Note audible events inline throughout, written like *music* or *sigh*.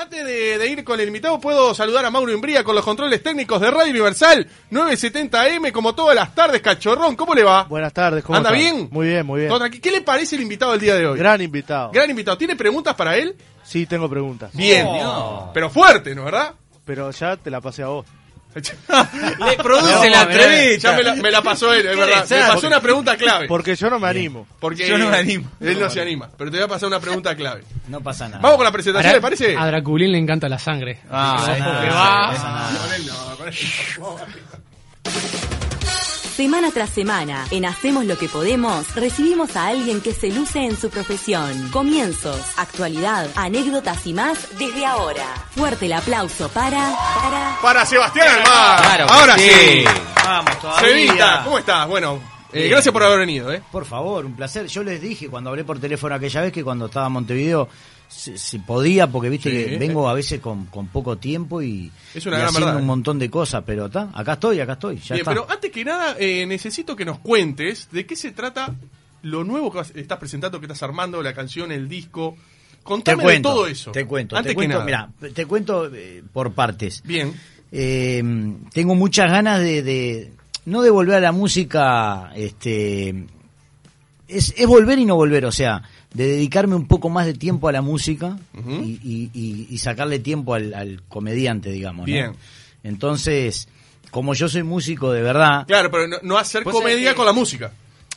Antes de, de ir con el invitado, puedo saludar a Mauro Imbría con los controles técnicos de Radio Universal 970M, como todas las tardes, cachorrón. ¿Cómo le va? Buenas tardes, ¿cómo ¿Anda bien? Muy bien, muy bien. ¿Qué le parece el invitado del día de hoy? Gran invitado. Gran invitado. ¿Tiene preguntas para él? Sí, tengo preguntas. Bien. Pero fuerte, ¿no verdad? Pero ya te la pasé a vos. Le produce la entrevista. Ya me la, me la pasó él, es verdad. Me pasó una pregunta clave. Porque yo no me animo. Porque Yo no me animo. Él no se anima. Pero te voy a pasar una pregunta clave. No pasa nada. Vamos con la presentación, ¿le parece? A Draculín le encanta la sangre. Ah, no, va- no pasa nada. Con él no, con él. Semana tras semana, en Hacemos lo que podemos, recibimos a alguien que se luce en su profesión. Comienzos, actualidad, anécdotas y más desde ahora. Fuerte el aplauso para... para... Para Sebastián Almar. Claro Ahora sí. sí. Vamos todavía. ¿cómo estás? Bueno, eh, gracias por haber venido, ¿eh? Por favor, un placer. Yo les dije cuando hablé por teléfono aquella vez que cuando estaba en Montevideo si, si podía, porque viste Sí. que vengo a veces con, con poco tiempo y, Es una y gran haciendo verdad. un montón de cosas, pero está, acá estoy, acá estoy, ya Bien, está. pero antes que nada, eh, necesito que nos cuentes de qué se trata lo nuevo que vas- estás presentando, que estás armando, la canción, el disco. te Contame cuento, de todo eso. Te cuento, Antes te cuento, que nada. mira, te cuento eh, por partes. Bien. Eh, tengo muchas ganas de, de- no de volver a la música, este, es, es volver y no volver, o sea, de dedicarme un poco más de tiempo a la música y, y- y- y sacarle tiempo al, al comediante, digamos. ¿no? Bien. Entonces, como yo soy músico de verdad, Claro, pero no, no hacer Pues, comedia eh, con la música.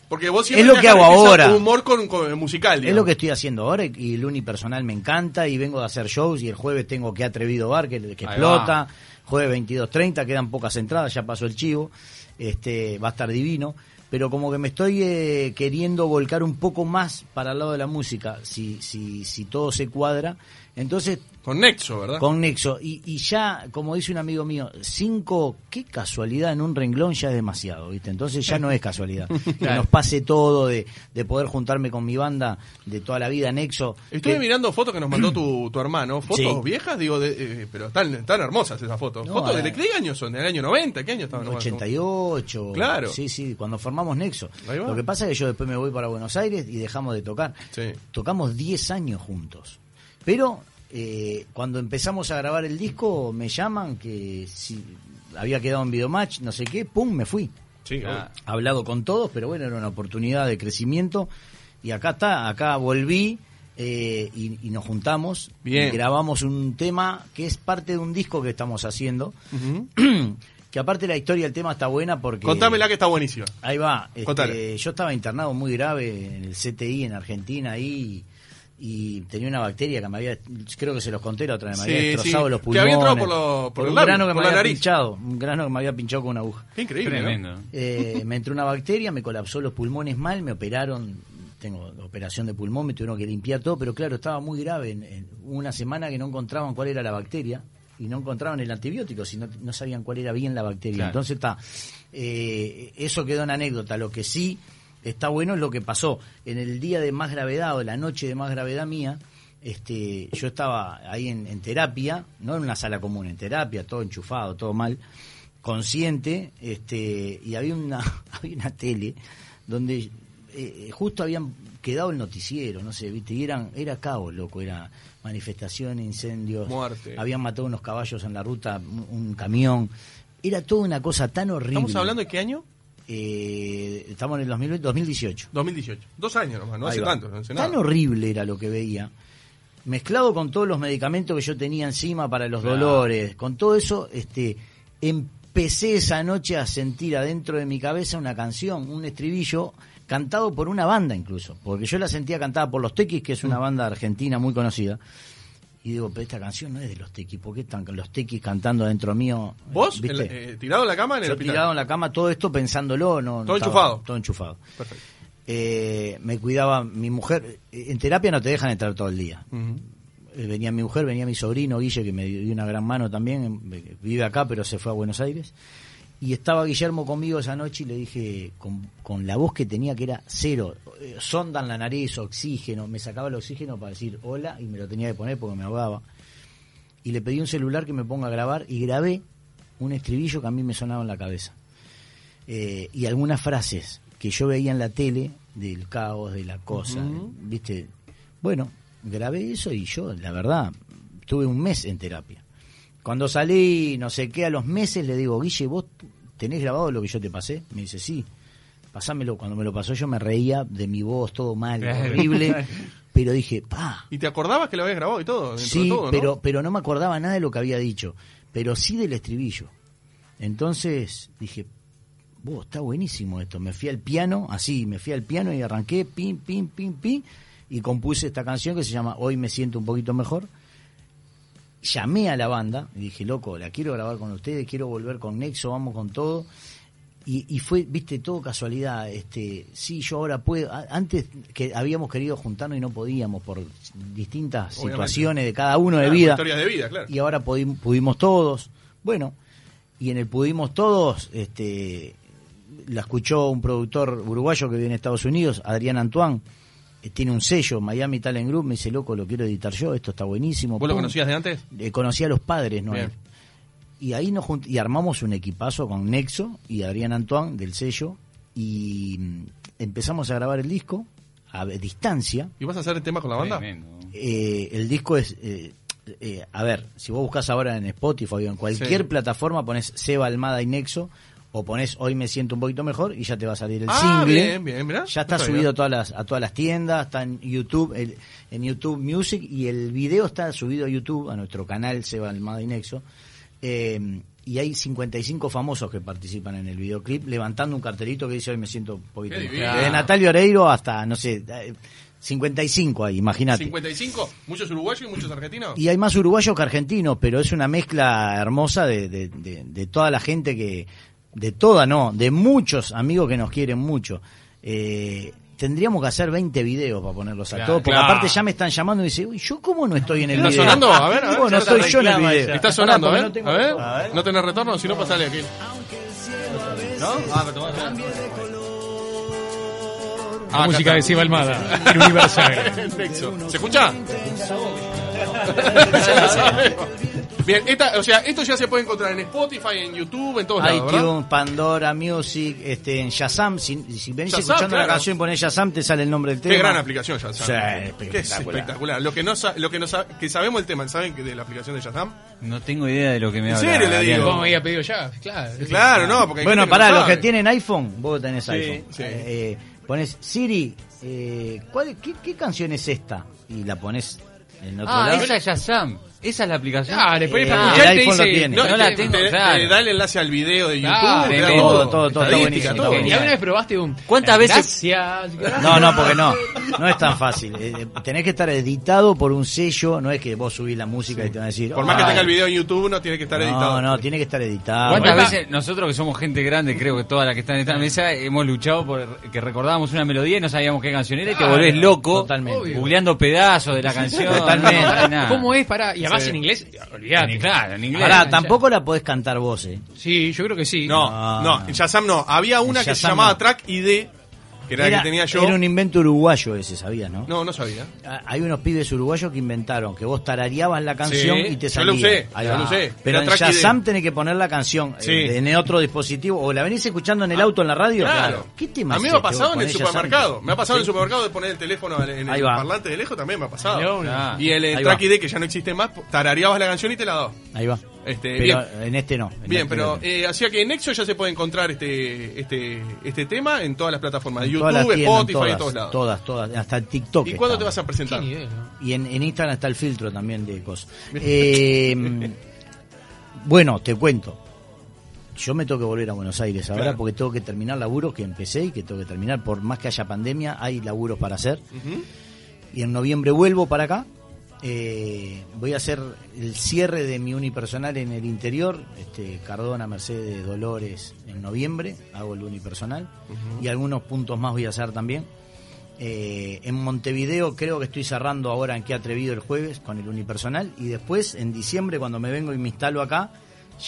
Porque vos siempre es lo que hago ahora. humor con, con- musical, es digamos. lo que estoy haciendo ahora y el unipersonal me encanta y vengo de hacer shows y el jueves tengo que atrevido bar que, que explota, jueves 22.30, quedan pocas entradas, ya pasó el chivo, este va a estar divino, pero como que me estoy eh, queriendo volcar un poco más para el lado de la música, si, si, si todo se cuadra, entonces Con Nexo, ¿verdad? con Nexo y, y ya, como dice un amigo mío, cinco, qué casualidad en un renglón ya es demasiado, ¿viste? Entonces ya no es casualidad. *laughs* Que nos pase todo de, de poder juntarme con mi banda de toda la vida, Nexo. Estuve que- mirando fotos que nos mandó *clears throat* tu, tu hermano. Fotos Sí. viejas, digo, de, eh, pero están, tan hermosas esas fotos. No, ¿Fotos de, de qué año son? ¿Del año 90? ¿Qué año estaban? 88. Claro. Sí, sí, cuando formamos Nexo. Lo que pasa es que yo después me voy para Buenos Aires y dejamos de tocar. Sí. Tocamos 10 años juntos. Pero eh, cuando empezamos a grabar el disco, me llaman que si había quedado en videomatch, no sé qué, pum, me fui. Sí, Ah, hablado con todos, pero bueno, era una oportunidad de crecimiento. Y acá está, acá volví eh, y, y nos juntamos. Bien. Y grabamos un tema que es parte de un disco que estamos haciendo. *clears throat* Que aparte la historia del tema está buena porque... Contámela que está buenísima. Ahí va. este, yo estaba internado muy grave en el CTI en Argentina ahí y tenía una bacteria que me había, creo que se los conté la otra vez, me Sí, había destrozado sí. los Que pulmones. había entrado por lo- por el un grano que por me había nariz. pinchado, un grano que me había pinchado con una aguja. Qué increíble, ¿no? Tremendo. Eh, me entró una bacteria, me colapsó los pulmones mal, me operaron, tengo operación de pulmón, me tuvieron que limpiar todo, pero claro, estaba muy grave. En, en una semana que no encontraban cuál era la bacteria y no encontraban el antibiótico, si no, no sabían cuál era bien la bacteria. Claro. Entonces está, eh, eso quedó en anécdota. Lo que sí está bueno es lo que pasó. En el día de más gravedad o la noche de más gravedad mía, este, yo estaba ahí en, en terapia, no en una sala común, en terapia, todo enchufado, todo mal, consciente, este, y había una, *laughs* había una tele donde eh, justo habían quedado el noticiero, no sé, viste, y eran, era caos, loco, era manifestaciones, incendios, Muerte. habían matado unos caballos en la ruta, un, un camión, era toda una cosa tan horrible. ¿Estamos hablando de qué año? Eh, estamos en el 2000 2018. 2018. Dos años nomás, no Ahí hace va. tanto, no hace Tan horrible era lo que veía. Mezclado con todos los medicamentos que yo tenía encima para los Claro. dolores, con todo eso, este, empecé esa noche a sentir adentro de mi cabeza una canción, un estribillo cantado por una banda incluso, porque yo la sentía cantada por Los Tequis, que es Mm. una banda argentina muy conocida. Y digo, pero esta canción no es de Los Tequis, ¿por qué están los Tequis cantando adentro mío? ¿Vos? ¿Viste? en la- eh, ¿Tirado en la cama en el Yo hospital? tirado en la cama todo esto pensándolo, no, Todo estaba- enchufado. Todo enchufado. Perfecto. Eh, me cuidaba mi mujer. eh, En terapia no te dejan entrar todo el día. Eh, venía mi mujer, venía mi sobrino Guille, que me dio una gran mano también. eh, Vive acá, pero se fue a Buenos Aires. Y estaba Guillermo conmigo esa noche y le dije, con, con la voz que tenía, que era cero, eh, sonda en la nariz, oxígeno. Me sacaba el oxígeno para decir hola y me lo tenía que poner porque me ahogaba. Y le pedí un celular que me ponga a grabar y grabé un estribillo que a mí me sonaba en la cabeza. Eh, y algunas frases que yo veía en la tele del caos, de la cosa. ¿viste? Bueno, grabé eso y yo, la verdad, tuve un mes en terapia. Cuando salí, no sé qué, a los meses le digo, Guille, ¿vos tenés grabado lo que yo te pasé? Me dice, sí. Pasámelo. Cuando me lo pasó yo me reía de mi voz, todo mal, horrible. Pero dije, pa. ¿Y te acordabas que lo habías grabado y todo? dentro de Sí, todo, ¿no? pero, pero no me acordaba nada de lo que había dicho. Pero sí del estribillo. Entonces dije, vos, está buenísimo esto. Me fui al piano, así, me fui al piano y arranqué, pim, pim, pim, pim, y compuse esta canción que se llama Hoy me siento un poquito mejor. Llamé a la banda y dije, loco, la quiero grabar con ustedes, quiero volver con Nexo, vamos con todo. Y, y fue, viste, todo casualidad. Este, sí, yo ahora puedo. Antes que habíamos querido juntarnos y no podíamos por distintas Obviamente. situaciones de cada uno de vida. Historias de vida, claro. Y ahora pudi- pudimos todos. Bueno, y en el pudimos todos, este, la escuchó un productor uruguayo que vive en Estados Unidos, Adrián Antoine. Eh, Tiene un sello, Miami Talent Group. Me dice, loco, lo quiero editar yo. Esto está buenísimo. ¿Vos lo Pum. conocías de antes? Eh, conocí a los padres, ¿no? Bien. Y ahí nos junt- y armamos un equipazo con Nexo y Adrián Antoine del sello y mm, empezamos a grabar el disco a distancia. ¿Y vas a hacer el tema con la banda? Eh, el disco es, eh, eh, a ver, si vos buscas ahora en Spotify o en cualquier Sí. plataforma, pones Seba Almada y Nexo o pones Hoy me siento un poquito mejor y ya te va a salir el Ah, single. bien, bien, mirá. ya está No subido a todas las, a todas las tiendas, está en YouTube, el- en YouTube Music y el video está subido a YouTube, a nuestro canal Seba Almada y Nexo. Eh, y hay 55 famosos que participan en el videoclip levantando un cartelito que dice hoy me siento un poquito mejor. Desde Natalio Oreiro hasta, no sé, eh, 55 ahí, imagínate. 55, muchos uruguayos y muchos argentinos. Y hay más uruguayos que argentinos, pero es una mezcla hermosa de, de, de- de toda la gente que, de toda no, de muchos amigos que nos quieren mucho. Eh, tendríamos que hacer 20 videos para ponerlos a Claro, todos, porque claro. aparte ya me están llamando y dicen, uy, ¿yo cómo no estoy en el ¿Está video? sonando? A ver, a ver, no estoy yo en el video. Está sonando, a Pará, ver. no A ver. ¿No tenés retorno? Si no, pasale aquí. ¿No? Ah, pero. Ah, música de está. Siva Almada, *laughs* el Universal. Nexo. ¿Se escucha? *laughs* *laughs* Bien, esta, o sea, esto ya se puede encontrar en Spotify, en YouTube, en todos lados, iTunes, Pandora, Music, este, en Shazam. Si, si venís Shazam, escuchando claro. la canción y ponés Shazam, te sale el nombre del tema. Qué gran aplicación Shazam. Sí, Qué espectacular. espectacular. Lo que no sa- lo que no sa- que sabemos el tema, ¿saben que de la aplicación de Shazam? No tengo idea de lo que me ¿En habla. serio le digo? ¿Cómo había pedido ya? Claro. Claro, no, porque hay Bueno, pará, no los que tienen iPhone, vos tenés iPhone. sí. Eh, eh, pones Siri, eh, ¿cuál, qué, qué canción es esta? Y la pones en otro Ah, lado. esa es Shazam. Esa es la aplicación. Ah, Eh, para el escuchar y te iPhone lo dice... tiene. No, No la te- tengo, te, claro. te da el enlace al video de YouTube, te da. Todo, todo, todo, está buenísimo, todo. ¿Y alguna vez probaste un... ¿Cuántas veces- Gracias. No, no, porque no. No es tan fácil. *laughs* Eh, eh, tenés que estar editado por un sello. No es que vos subís la música y te van a decir. Por más que tenga el video en YouTube, no tiene que estar editado. No, no, tiene que estar editado. ¿Cuántas Bueno, veces nosotros que somos gente grande, creo que todas las que están en esta mesa, hemos luchado por que recordábamos una melodía y no sabíamos qué canción era y te volvés loco totalmente. Googleando pedazos de la canción? Totalmente. No, no, nada. ¿Cómo es para...? Además en inglés, olvidate. Claro, en inglés. Pará, tampoco la podés cantar vos, eh. Sí, yo creo que sí. No, No, no, no. en Shazam no. Había una En que se llamaba no. Track ID, que era, la que tenía yo. era un invento uruguayo ese, ¿sabías, no? No, no sabía. Ah, Hay unos pibes uruguayos que inventaron que vos tarareabas la canción Sí, y te yo salía. lo usé, Ahí yo va. lo usé. Pero en. Shazam tenés que poner la canción Sí. eh, en otro dispositivo o la venís escuchando en el auto en la radio. Claro. ¿Qué tema A mí me ha este? pasado en el supermercado. Me ha pasado en el supermercado de poner el teléfono en el parlante de lejos, también me ha pasado. Ah. Y el, Ahí Track. ID, que ya no existe más, tarareabas la canción y te la daba. Ahí va. Este, Pero bien. en este no. en Bien, este pero no. eh, hacía que en Nexo ya se puede encontrar este este este tema en todas las plataformas YouTube, tiendas, Spotify, todas, en todos lados. Todas, todas, hasta el TikTok. ¿Y cuándo te vas a presentar? nivel, ¿no? Y en, en Instagram está el filtro también de cosas. Eh, *laughs* bueno, te cuento. Yo me tengo que volver a Buenos Aires ahora Claro. porque tengo que terminar laburos que empecé y que tengo que terminar. Por más que haya pandemia, hay laburos para hacer. Y en noviembre vuelvo para acá. Eh, voy a hacer el cierre de mi unipersonal en el interior. Este, Cardona, Mercedes, Dolores, en noviembre hago el unipersonal. Y algunos puntos más voy a hacer también. Eh, en Montevideo creo que estoy cerrando ahora en Qué Atrevido el jueves con el unipersonal. Y después, en diciembre, cuando me vengo y me instalo acá,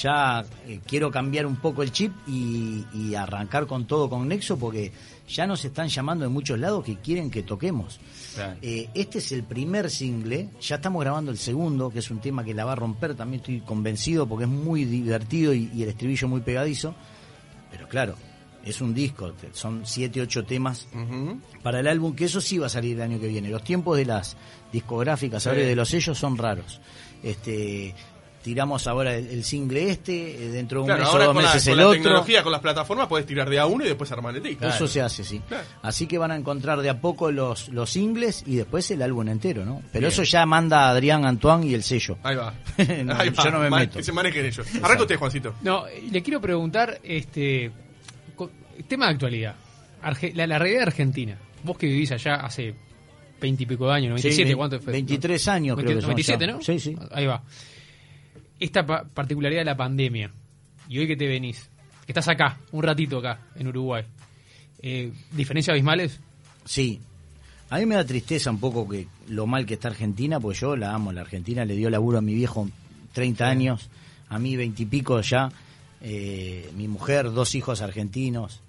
ya eh, quiero cambiar un poco el chip y, y arrancar con todo con Nexo porque ya nos están llamando de muchos lados que quieren que toquemos. Claro. Eh, este es el primer single, ya estamos grabando el segundo, que es un tema que la va a romper, también estoy convencido porque es muy divertido y, y el estribillo muy pegadizo. Pero claro, es un disco, son siete, ocho temas Ujú. para el álbum, que eso sí va a salir el año que viene. Los tiempos de las discográficas, Sí. ahora y de los sellos son raros. Este, tiramos ahora el, el single este, eh, dentro de un Claro, mes o ahora dos con la, meses con el la otro. tecnología, con las plataformas, puedes tirar de a uno y después armar el disco. Eso se hace, sí. Claro. Así que van a encontrar de a poco los, los singles y después el álbum entero, ¿no? Pero Bien. eso ya manda Adrián Antoine y el sello. Ahí va. *laughs* No, Ahí va. yo no me meto. Que se manejen ellos. Arranca usted, Juancito. No, le quiero preguntar, este, tema de actualidad. Arge- la, la realidad de Argentina. Vos que vivís allá hace veintipico de años, 97, Sí, ¿cuánto fue? 23 años creo que son 97, ya. ¿no? Sí, sí. Ahí va. Esta pa- particularidad de la pandemia, y hoy que te venís, que estás acá, un ratito acá, en Uruguay, eh, ¿diferencias abismales? Sí. A mí me da tristeza un poco que lo mal que está Argentina, porque yo la amo. La Argentina le dio laburo a mi viejo 30 años, a mí 20 y pico ya. eh, mi mujer, dos hijos argentinos,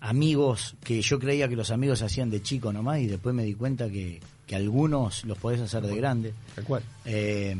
amigos que yo creía que los amigos se hacían de chico nomás y después me di cuenta que, que algunos los podés hacer de grande. Tal cual. Eh,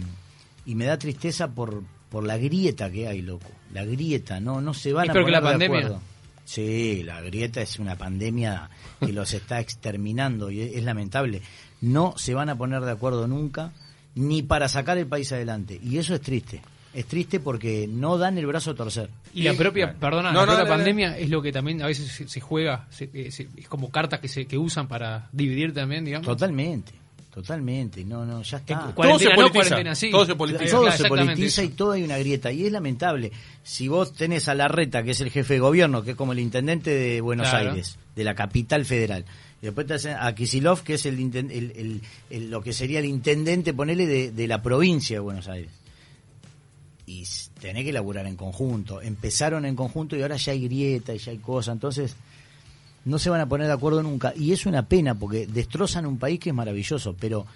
y me da tristeza por, por la grieta que hay, loco. La grieta, no, no se van ¿Es a que poner la de pandemia? acuerdo. Sí, la grieta es una pandemia que los está exterminando y es, es lamentable. No se van a poner de acuerdo nunca, ni para sacar el país adelante. Y eso es triste. Es triste porque no dan el brazo a torcer. Y la propia, perdona, No, la no, propia pandemia es lo que también a veces se, se juega, se- eh, se- es como cartas que se que usan para dividir también, digamos. Totalmente, totalmente. No, no, ya está. Todo se no, politiza. sí. Todo se politiza. todo Claro, se exactamente politiza y todo hay una grieta. Y es lamentable. Si vos tenés a Larreta, que es el jefe de gobierno, que es como el intendente de Buenos Claro. Aires, de la capital federal, y después te hacen a Kisilov, que es el, el- el- el- lo que sería el intendente, ponele, de, de la provincia de Buenos Aires. Y tenés que laburar en conjunto. Empezaron en conjunto y ahora ya hay grieta y ya hay cosas. Entonces, no se van a poner de acuerdo nunca. Y es una pena porque destrozan un país que es maravilloso, pero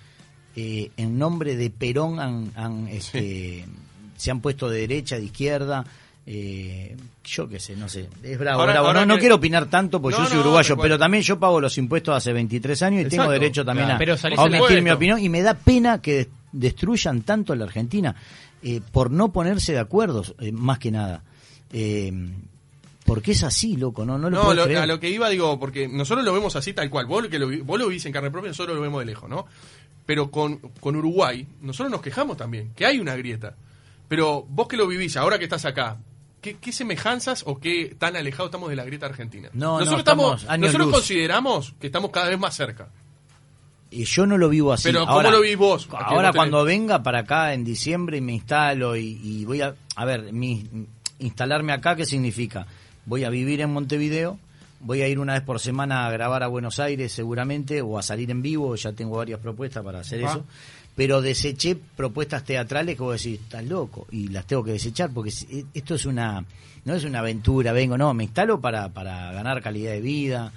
eh, en nombre de Perón han, han, este, se han puesto de derecha, de izquierda. eh, yo qué sé, no sé. Es bravo, Ahora- bravo. ahora no, no quiero opinar tanto porque No, yo soy no, uruguayo, pero también yo pago los impuestos hace 23 años y tengo derecho también claro. a, Pero a omitir mi opinión. Y me da pena que des- destruyan tanto la Argentina eh, por no ponerse de acuerdo, eh, más que nada. Eh, porque es así, loco, no, no lo No, puedo lo- creer. a lo que iba, digo, porque nosotros lo vemos así tal cual. Vos, lo que lo, vos lo vivís en carne propia, nosotros lo vemos de lejos, ¿no? Pero con, con Uruguay, nosotros nos quejamos también, que hay una grieta. Pero vos que lo vivís, ahora que estás acá, ¿qué, qué semejanzas o qué tan alejados estamos de la grieta argentina? No, no, nosotros estamos años nosotros luz. consideramos que estamos cada vez más cerca. Y yo no lo vivo así. Pero, ¿cómo ahora, lo vivís vos? Ahora vos cuando venga para acá en diciembre y me instalo y, y voy a... A ver, mi, instalarme acá, ¿qué significa? Voy a vivir en Montevideo, voy a ir una vez por semana a grabar a Buenos Aires seguramente, o a salir en vivo, ya tengo varias propuestas para hacer eso. Pero deseché propuestas teatrales que vos decís, estás loco, y las tengo que desechar porque es- esto es una... No es una aventura, vengo, no, me instalo para, para ganar calidad de vida.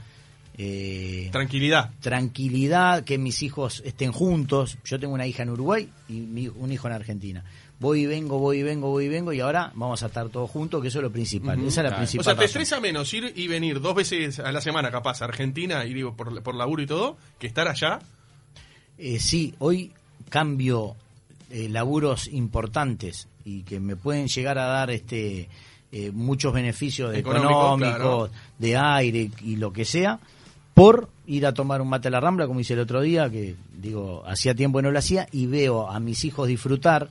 Eh, Tranquilidad. tranquilidad, que mis hijos estén juntos. Yo tengo una hija en Uruguay y mi- un hijo en Argentina. Voy y vengo, voy y vengo, voy y vengo y ahora vamos a estar todos juntos, que eso es lo principal. Esa es la Claro. principal. O sea, te razón. estresa menos ir y venir dos veces a la semana, capaz, a Argentina, ir por, por laburo y todo, que estar allá. Eh, sí, hoy cambio eh, laburos importantes y que me pueden llegar a dar este eh, muchos beneficios Económicos, económicos, claro. de aire y lo que sea, por ir a tomar un mate a la Rambla, como hice el otro día, que digo, hacía tiempo que no lo hacía, y veo a mis hijos disfrutar.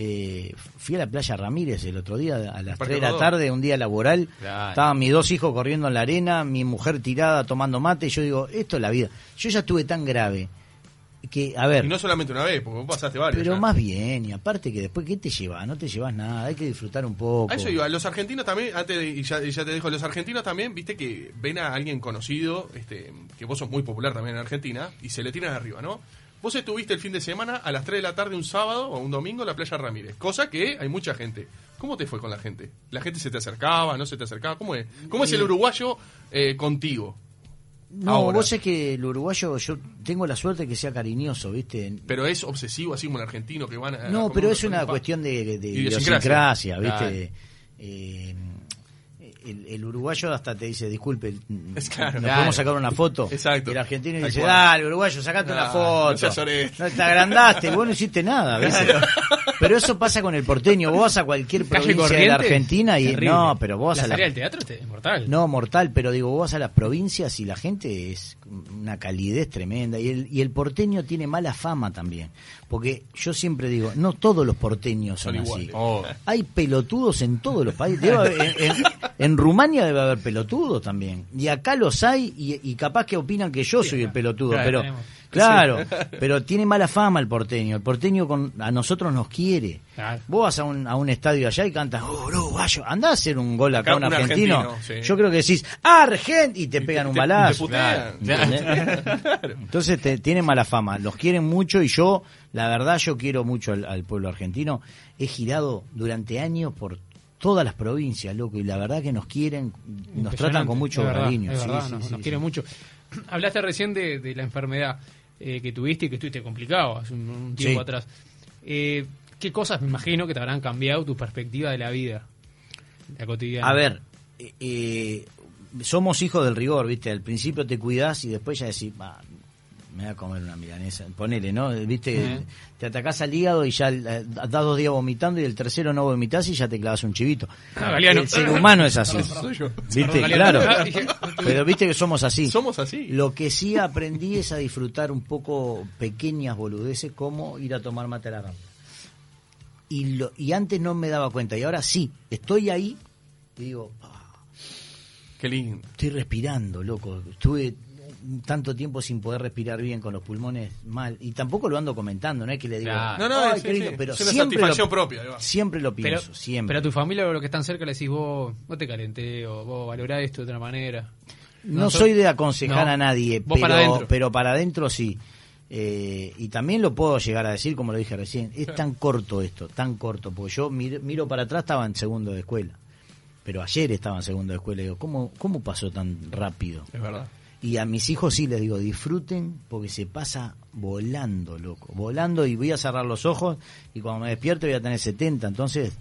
Eh, fui a la playa Ramírez el otro día a las Parque 3 de la tarde, un día laboral. Claro. Estaban mis dos hijos corriendo en la arena, mi mujer tirada tomando mate. Y yo digo, esto es la vida. Yo ya estuve tan grave que, a ver, Y no solamente una vez, porque vos pasaste varios. pero ya. más bien, y aparte que después, ¿qué te llevas? No te llevas nada, hay que disfrutar un poco. A eso iba, los argentinos también, antes de, y ya, ya te dejo, los argentinos también, viste que ven a alguien conocido, este, que vos sos muy popular también en Argentina, y se le tiran arriba, ¿no? Vos estuviste el fin de semana a las 3 de la tarde un sábado o un domingo en la playa Ramírez, cosa que hay mucha gente. ¿Cómo te fue con la gente? ¿La gente se te acercaba, no se te acercaba? ¿Cómo es? ¿Cómo es el uruguayo eh, contigo? No, ahora? vos es que el uruguayo, yo tengo la suerte que sea cariñoso, ¿viste? Pero es obsesivo, así como el argentino que van a... No, pero es una cuestión de, de Idiosincrasia. idiosincrasia, ¿viste? Eh, el, el uruguayo hasta te dice, disculpe, Es claro. ¿nos Claro. podemos sacar una foto? Exacto. Y el argentino dice, dale, uruguayo, sacate una Ah, foto. no. No, te agrandaste, vos no hiciste nada. Pero eso pasa con el porteño. Vos vas a cualquier provincia de la Argentina y terrible. no, pero vos vas la a la del teatro este, es mortal. no, mortal, pero digo, vos vas a las provincias y la gente es una calidez tremenda. Y el, y el porteño tiene mala fama también. Porque yo siempre digo, no todos los porteños son, Son así. Oh. Hay pelotudos en todos los países. Debe haber- en, en- en Rumania debe haber pelotudos también. Y acá los hay y, y capaz que opinan que yo soy el pelotudo. Claro, pero tenemos. Claro, *laughs* pero tiene mala fama el porteño. El porteño con, a nosotros nos quiere. Claro. Vos vas a un, a un estadio allá y cantas, oh, Uruguayo, andá a hacer un gol acá, Acá un un argentino. argentino, sí. Yo creo que decís, Argent, y te pegan un te- balazo. *laughs* Entonces te, tiene mala fama. Los quieren mucho y yo, la verdad, yo quiero mucho al, al pueblo argentino. He girado durante años por todas las provincias, loco, y la verdad que nos quieren, nos tratan con mucho verdad, cariño. verdad, sí, nos, sí, nos sí. quiere mucho. *clears throat* Hablaste recién de, de la enfermedad eh, que tuviste y que estuviste complicado hace un, un tiempo Sí. atrás. Eh, ¿Qué cosas me imagino que te habrán cambiado tu perspectiva de la vida? La cotidiana. A ver, eh, eh, somos hijos del rigor, ¿viste? Al principio te cuidás y después ya decís, "Va, me voy a comer una milanesa. Ponele, ¿no? ¿Viste? Te atacás al hígado y ya eh, das dos días vomitando y el tercero no vomitás y ya te clavas un chivito. Ah. El ser humano es así. ¿Viste? Claro. Ah, Pero viste que somos así. Somos así. Lo que sí aprendí es a disfrutar un poco pequeñas boludeces como ir a tomar mate a la rampa. Y, lo, y antes no me daba cuenta y ahora sí, estoy ahí y digo, "Ah, Qué lindo. estoy respirando, loco. Estuve tanto tiempo sin poder respirar bien con los pulmones mal y tampoco lo ando comentando, no es que le digo, Claro. No, no, "Ay, sí, qué lindo", sí. pero Es una siempre satisfacción lo, propia, siempre lo pero, pienso, siempre. pero a tu familia o los que están cerca le decís vos, vos te calenté o vos valorás esto de otra manera. No, No, soy so- de aconsejar no. a nadie, pero para adentro. pero para adentro sí. Eh, y también lo puedo llegar a decir, como lo dije recién, es tan corto esto, tan corto, porque yo mir- miro para atrás, estaba en segundo de escuela, pero ayer estaba en segundo de escuela y digo, ¿cómo, ¿cómo pasó tan rápido? Es verdad. Y a mis hijos sí les digo, disfruten porque se pasa volando, loco, volando y voy a cerrar los ojos y cuando me despierte voy a tener 70, entonces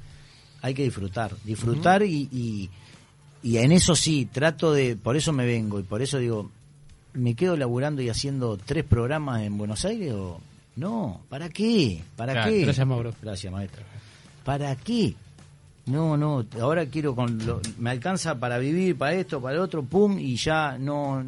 hay que disfrutar, disfrutar y, y, y en eso sí, trato de, por eso me vengo y por eso digo, ¿me quedo laburando y haciendo tres programas en Buenos Aires o no? ¿Para qué? ¿Para Claro, qué? gracias, Mauro. Gracias, maestro. ¿Para qué? No, no, ahora quiero con lo- me alcanza para vivir, para esto, para el otro, pum, y ya no,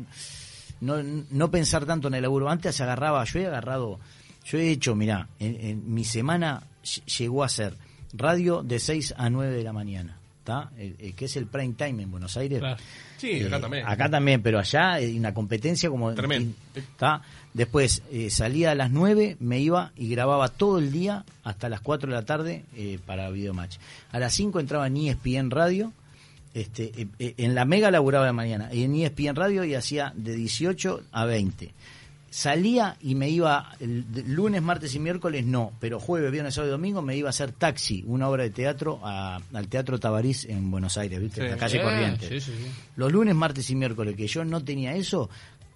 no, no pensar tanto en el laburo. Antes agarraba, yo he agarrado, yo he hecho, mirá, en, mi semana ll- llegó a ser radio de 6 a 9 de la mañana, ¿está? El- el que es el prime time en Buenos Aires. Claro. Sí, acá Eh, también. Acá también, pero allá hay una competencia como... Tremendo. ¿Está? Después eh, salía a las 9, me iba y grababa todo el día hasta las 4 de la tarde eh, para Videomatch. A las 5 entraba en ESPN Radio, este, eh, eh, en la Mega laburaba de mañana, y en ESPN Radio y hacía de 18 a 20. Salía y me iba el, lunes, martes y miércoles no, pero jueves, viernes, sábado y domingo me iba a hacer taxi, una obra de teatro a- al Teatro Tabarís en Buenos Aires, ¿viste? Sí. En la calle Eh, Corrientes. sí, sí, sí. Los lunes, martes y miércoles que yo no tenía eso,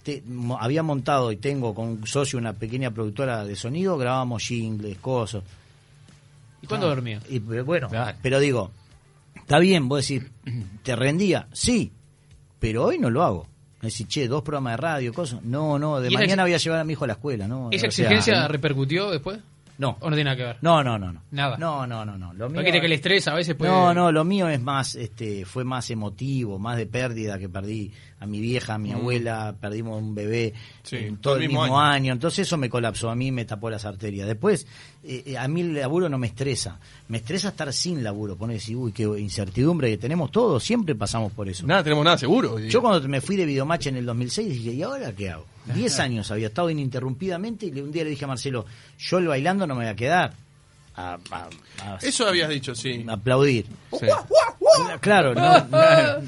te- mo- había montado y tengo con un socio una pequeña productora de sonido, grabábamos jingles, cosas. ¿Y cuándo dormías? Y, pero bueno, Claro. pero digo, está bien, vos decís, *clears throat* ¿te rendía? Sí, pero hoy no lo hago. Me decís, che, dos programas de radio, cosas. No, no, de ¿Y esa mañana voy a llevar a mi hijo a la escuela, ¿no? ¿Esa O sea, exigencia repercutió después? No. ¿O no tiene nada que ver? No, no, no, no. Nada. No, no, no, no. Lo mío- Porque que el estrés a veces puede... no, no, lo mío es más, este, fue más emotivo, más de pérdida que perdí a mi vieja, a mi abuela, perdimos un bebé Sí, en todo el mismo, año. entonces eso me colapsó, a mí me tapó las arterias. Después, eh, eh, a mí el laburo no me estresa, me estresa estar sin laburo, poner decir, uy, qué incertidumbre que tenemos todos, siempre pasamos por eso. Nada, tenemos nada seguro. Yo cuando me fui de Videomatch en el 2006 dije, ¿y ahora qué hago? Diez años había estado ininterrumpidamente y un día le dije a Marcelo, yo el bailando no me voy a quedar. A, a- a- Eso habías dicho, sí. aplaudir. Sí. Claro, no, no,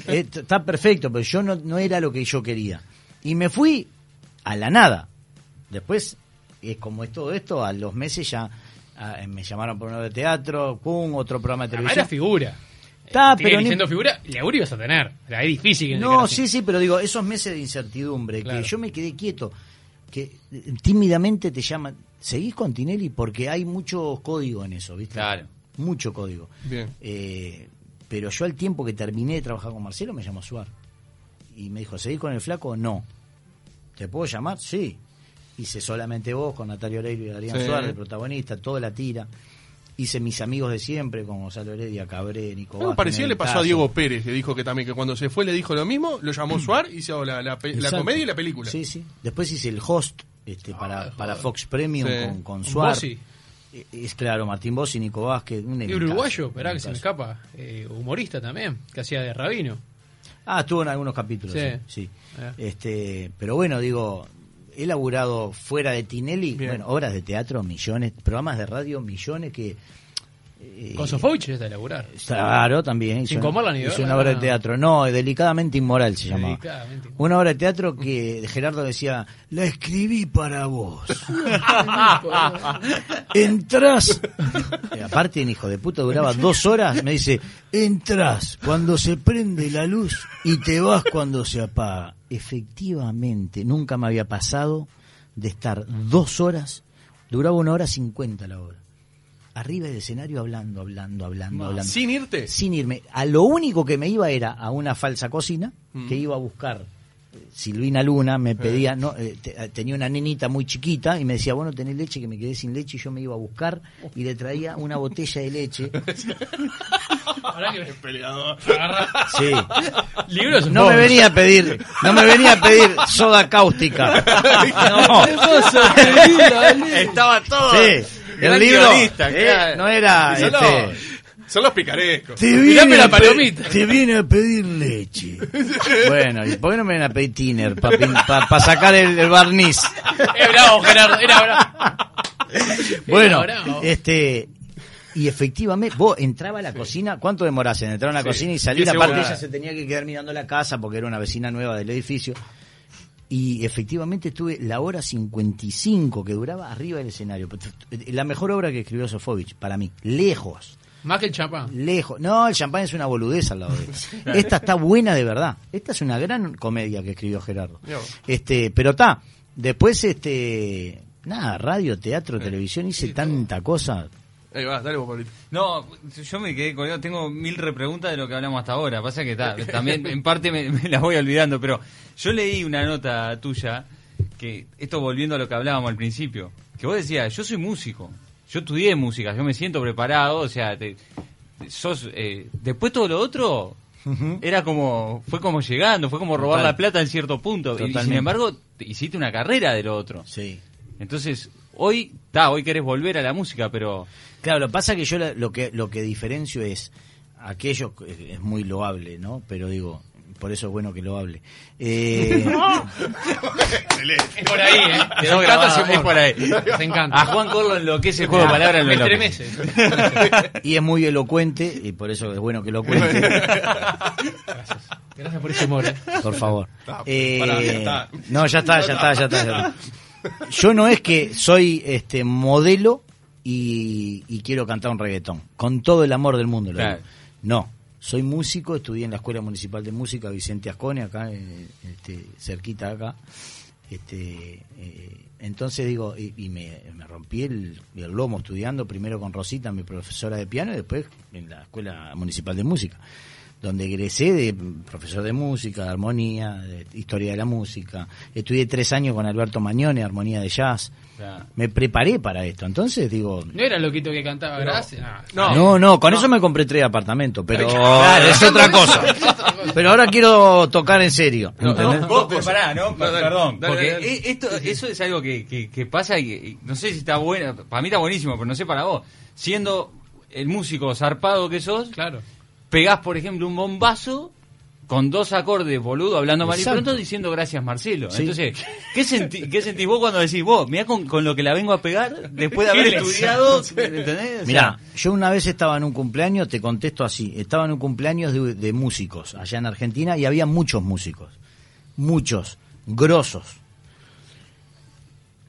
eh, está perfecto, pero yo no, no era lo que yo quería. Y me fui a la nada. Después, es como es todo esto, a los meses ya ah, me llamaron por un de teatro, pum, otro programa de era televisión. figura. Está, Tiene pero ni- figura, laburo ibas a tener. O sea, es difícil. que No, sí, así. sí, pero digo, esos meses de incertidumbre, Claro. que yo me quedé quieto, que eh, tímidamente te llaman, ¿seguís con Tinelli? Porque hay mucho código en eso, ¿viste? Claro. Mucho código. Bien. Eh, pero yo al tiempo que terminé de trabajar con Marcelo me llamó Suar. Y me dijo, ¿seguís con el flaco? No. ¿Te puedo llamar? Sí. Hice solamente vos con Natalia Oreiro y Adrián Sí. Suárez, protagonista, toda la tira. Hice mis amigos de siempre, con Gonzalo Heredia, Cabré, Nico Algo parecido le pasó a. Diego Pérez, que dijo que también que cuando se fue le dijo lo mismo, lo llamó Suar y hizo la, la, la comedia y la película. Sí, sí. Después hice el host este, para, para Fox Premium Sí. con, con Suar. Bossi. Eh, Es claro, Martín Bossi, Nico Vázquez. Un Y uruguayo, esperá que se me escapa. eh, humorista también, que hacía de rabino. Ah, estuvo en algunos capítulos, Sí. sí. sí. Eh. Este, pero bueno, digo, he laburado fuera de Tinelli, Bien. bueno, obras de teatro, millones, programas de radio, millones que... eh, Con Sofovich es de laburar. Claro, también. Sin comerla ni verla, una obra de teatro. No, delicadamente inmoral se llamaba. Delicadamente. Una obra de teatro que Gerardo decía, la escribí para vos. *laughs* Entrás. Aparte, un hijo de puta duraba dos horas. Me dice, entras cuando se prende la luz y te vas cuando se apaga. Efectivamente, nunca me había pasado de estar dos horas. Duraba una hora cincuenta la obra. Arriba del escenario hablando, hablando, hablando, hablando Sin irte. sin irme. A lo único que me iba era a una falsa cocina, Mm. que iba a buscar Silvina Luna, me pedía, no, eh, te- eh, tenía una nenita muy chiquita y me decía, bueno, tenés leche, que me quedé sin leche y yo me iba a buscar y le traía una botella de leche. Habrá que Peleador. agarrar Sí. libros. No me venía a pedir, no me venía a pedir soda cáustica. No. *laughs* Estaba todo. Sí. El libro eh, no era este, son los picarescos. Te la a pe- palomita. te vine a pedir leche. *laughs* bueno, ¿y por qué no me vienen a pedir tiner? Para sacar el, el barniz. Era bravo, Gerardo, era bravo. *laughs* Bueno, Era bravo. este. Y efectivamente, vos entraba a la cocina, ¿cuánto demorás en entrar a la Sí, cocina y salir? Aparte ella se tenía que quedar mirando la casa porque era una vecina nueva del edificio. Y efectivamente estuve la hora 55 que duraba arriba del escenario. La mejor obra que escribió Sofovich, para mí, lejos. Más que el champán. Lejos. No, el champán es una boludez al lado de esta. *laughs* Esta está buena de verdad. Esta es una gran comedia que escribió Gerardo. Yo. Este, pero está. Después, este, nada, radio, teatro, televisión, hice tanta cosa. Ahí va, dale vos, Pablito. No, yo me quedé colgado. Tengo mil repreguntas de lo que hablamos hasta ahora. Pasa que está, *laughs* también en parte me, me las voy olvidando, pero yo leí una nota tuya que esto volviendo a lo que hablábamos al principio, que vos decías, yo soy músico, yo estudié música, yo me siento preparado, o sea, te, sos, eh, después todo lo otro era como, fue como llegando, fue como robar Total. la plata en cierto punto, y, y sin embargo te- hiciste una carrera de lo otro. Sí. Entonces, hoy, está, hoy querés volver a la música, pero Claro, lo que pasa que yo la- lo que lo que diferencio es aquello que es muy loable, ¿no? Pero digo, por eso es bueno que lo hable. Eh, *laughs* Es por ahí, ¿eh? Quedó grabado, es por ahí. Me encanta. A Juan Corlo en lo que es el juego de palabras lo enloquece. *laughs* y es muy elocuente y por eso es bueno que lo cuente, *laughs* Gracias por ese humor, ¿eh? por favor. Eh, pará, ya está. No, ya está, ya está, ya está. ya está. Yo no es que soy este modelo y, y quiero cantar un reggaetón, con todo el amor del mundo. lo Claro. digo. No, soy músico, estudié en la Escuela Municipal de Música Vicente Ascone, acá, eh, este, cerquita acá. Este, eh, entonces digo, y, y me, me rompí el, el lomo estudiando, primero con Rosita, mi profesora de piano, y después en la Escuela Municipal de Música, donde egresé de profesor de música, de armonía, de historia de la música. Estudié tres años con Alberto Mañone, armonía de jazz. Claro. Me preparé para esto, entonces digo... No era el loquito que cantaba, gracias. No. No, no, con eso me compré tres apartamentos, pero Claro, *laughs* *laughs* es otra cosa. Pero ahora quiero tocar en serio. vos, pues, pará, ¿no? Perdón, porque dale. e- esto, eso es algo que, que, que pasa y, que- y no sé si está bueno, para mí está buenísimo, pero no sé para vos. Siendo el músico zarpado que sos, Claro. Pegás, por ejemplo, un bombazo con dos acordes, boludo, hablando mal y pronto, diciendo gracias, Marcelo. Sí. Entonces, ¿qué, sentí- ¿qué sentís vos cuando decís, vos, mirá con, con lo que la vengo a pegar después de haber ¿Qué le- estudiado? *laughs* ¿Entendés? O sea, Mira, yo una vez estaba en un cumpleaños, te contesto así, estaba en un cumpleaños de, de músicos allá en Argentina y había muchos músicos, muchos, grosos.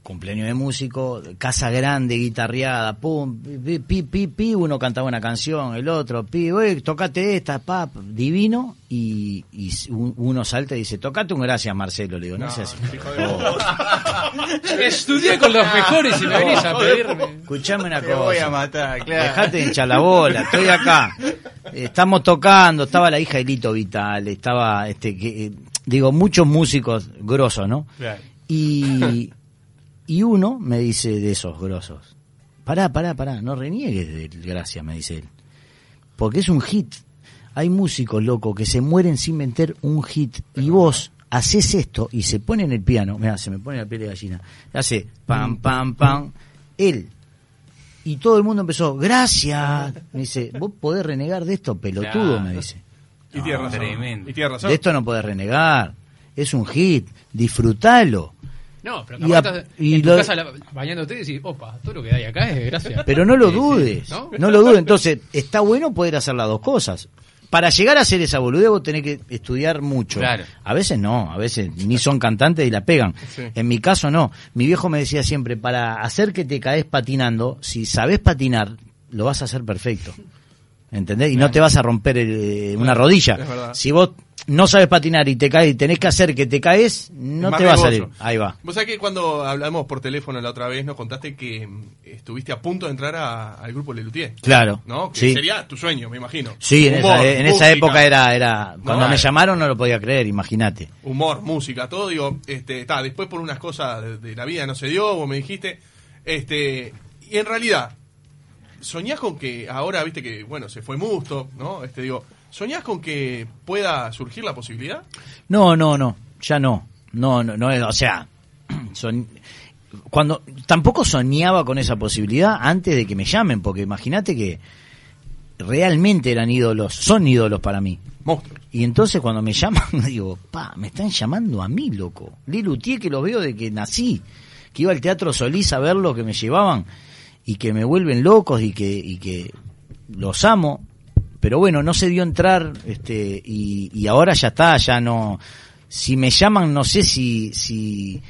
Cumpleaños de músico, casa grande, guitarreada, pum, pi, pi, pi, pi, uno cantaba una canción, el otro, pi, oye, tocate esta, pap, divino, y, y un- uno salta y dice, tocate un gracias, Marcelo, le digo, no, sé así. *laughs* Estudié con los mejores y me venís a pedirme. Escuchame una Te voy a cosa. matar, claro. Dejate de hinchar la bola, estoy acá. Estamos tocando, estaba la hija de Lito Vital, estaba, este, que, eh, digo, muchos músicos grosos, ¿no? Claro. Y, y uno me dice de esos grosos, Pará, pará, pará, no reniegues del Gracias, me dice él. Porque es un hit. Hay músicos, loco, que se mueren sin meter un hit. Y vos haces esto y se pone en el piano. Mira, se me pone la piel de gallina. Hace pam, pam, pam. Él. Y todo el mundo empezó, gracias. Me dice, vos podés renegar de esto, pelotudo, Claro. me dice. Y tiene razón. tremendo. Y tiene razón. De esto no podés renegar. Es un hit. Disfrutalo. No, pero Y a- estás y en tu lo- casa la- bañándote y decís, opa, todo lo que hay acá es gracia. *laughs* Pero no lo dudes, ¿no? no lo dudes. Entonces, está bueno poder hacer las dos cosas. Para llegar a hacer esa boludez vos tenés que estudiar mucho. Claro. A veces no, a veces ni son cantantes y la pegan. Sí. En mi caso no. Mi viejo me decía siempre, para hacer que te caes patinando, si sabés patinar, lo vas a hacer perfecto. ¿Entendés? Y no te vas a romper eh, una rodilla. es verdad. Si vos no sabes patinar y te caes y tenés que hacer que te caes, no Más te va a salir. Ahí va. Vos sabés que cuando hablamos por teléfono la otra vez nos contaste que mm, estuviste a punto de entrar a- al grupo Lelutier. Claro. ¿No? Que Sí. sería tu sueño, me imagino. Sí, en, esa, en esa época era, era cuando No, me llamaron no lo podía creer, imagínate. Humor, música, todo. Digo, este, está, después por unas cosas de, de la vida no se dio, vos me dijiste. Este, y en realidad, soñás con que ahora, viste que, bueno, se fue Musto, ¿no? Este, digo, ¿soñás con que pueda surgir la posibilidad? No, no, no, ya no. No, no, no, o sea, *clears throat* son, cuando tampoco soñaba con esa posibilidad antes de que me llamen, porque imagínate que realmente eran ídolos, son ídolos para mí. Monstruos. Y entonces cuando me llaman, *laughs* digo, pa, me están llamando a mí, loco. Lelutier que lo veo de que nací, que iba al Teatro Solís a verlo, que me llevaban y que me vuelven locos y que, y que los amo. Pero bueno, no se dio entrar este y, y ahora ya está, ya no... Si me llaman, no sé si, si,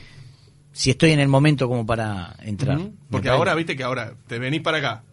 si estoy en el momento como para entrar. Porque ahora, viste que ahora te venís para acá,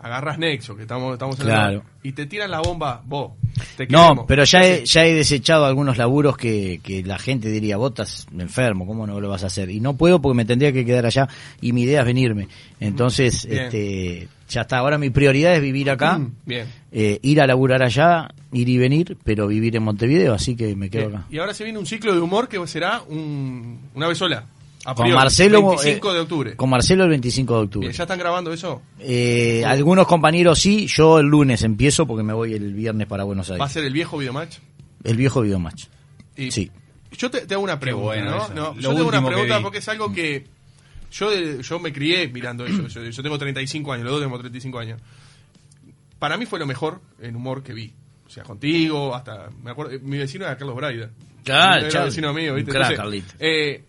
agarras Nexo, que estamos, estamos en Claro. la- y te tiran la bomba, vos. Te No, pero ya ¿Qué he, ya he desechado algunos laburos que, que la gente diría, vos estás enfermo, ¿cómo no lo vas a hacer? Y no puedo porque me tendría que quedar allá y mi idea es venirme. Entonces, Bien. este, ya está. Ahora mi prioridad es vivir acá, Mm, Bien. eh, ir a laburar allá, ir y venir, pero vivir en Montevideo, así que me quedo Bien. acá. Y ahora se viene un ciclo de humor que será un- una vez sola. Con Marcelo, 25 eh, de octubre. Con Marcelo el 25 de octubre. ¿Ya están grabando eso? Eh, algunos compañeros sí, yo el lunes empiezo porque me voy el viernes para Buenos ¿Va a Aires. ser el viejo videomatch? El viejo videomatch. Y Sí. Yo te, te hago una pregunta, bueno ¿no? No, yo te hago una pregunta porque es algo que yo yo me crié mirando eso. Yo, yo tengo 35 años, los dos tenemos 35 años. Para mí fue lo mejor en humor que vi. O sea, contigo, hasta. Me acuerdo, mi vecino era Carlos Braida. Ah, Era vecino mío, ¿viste? Entonces, Carlito. eh,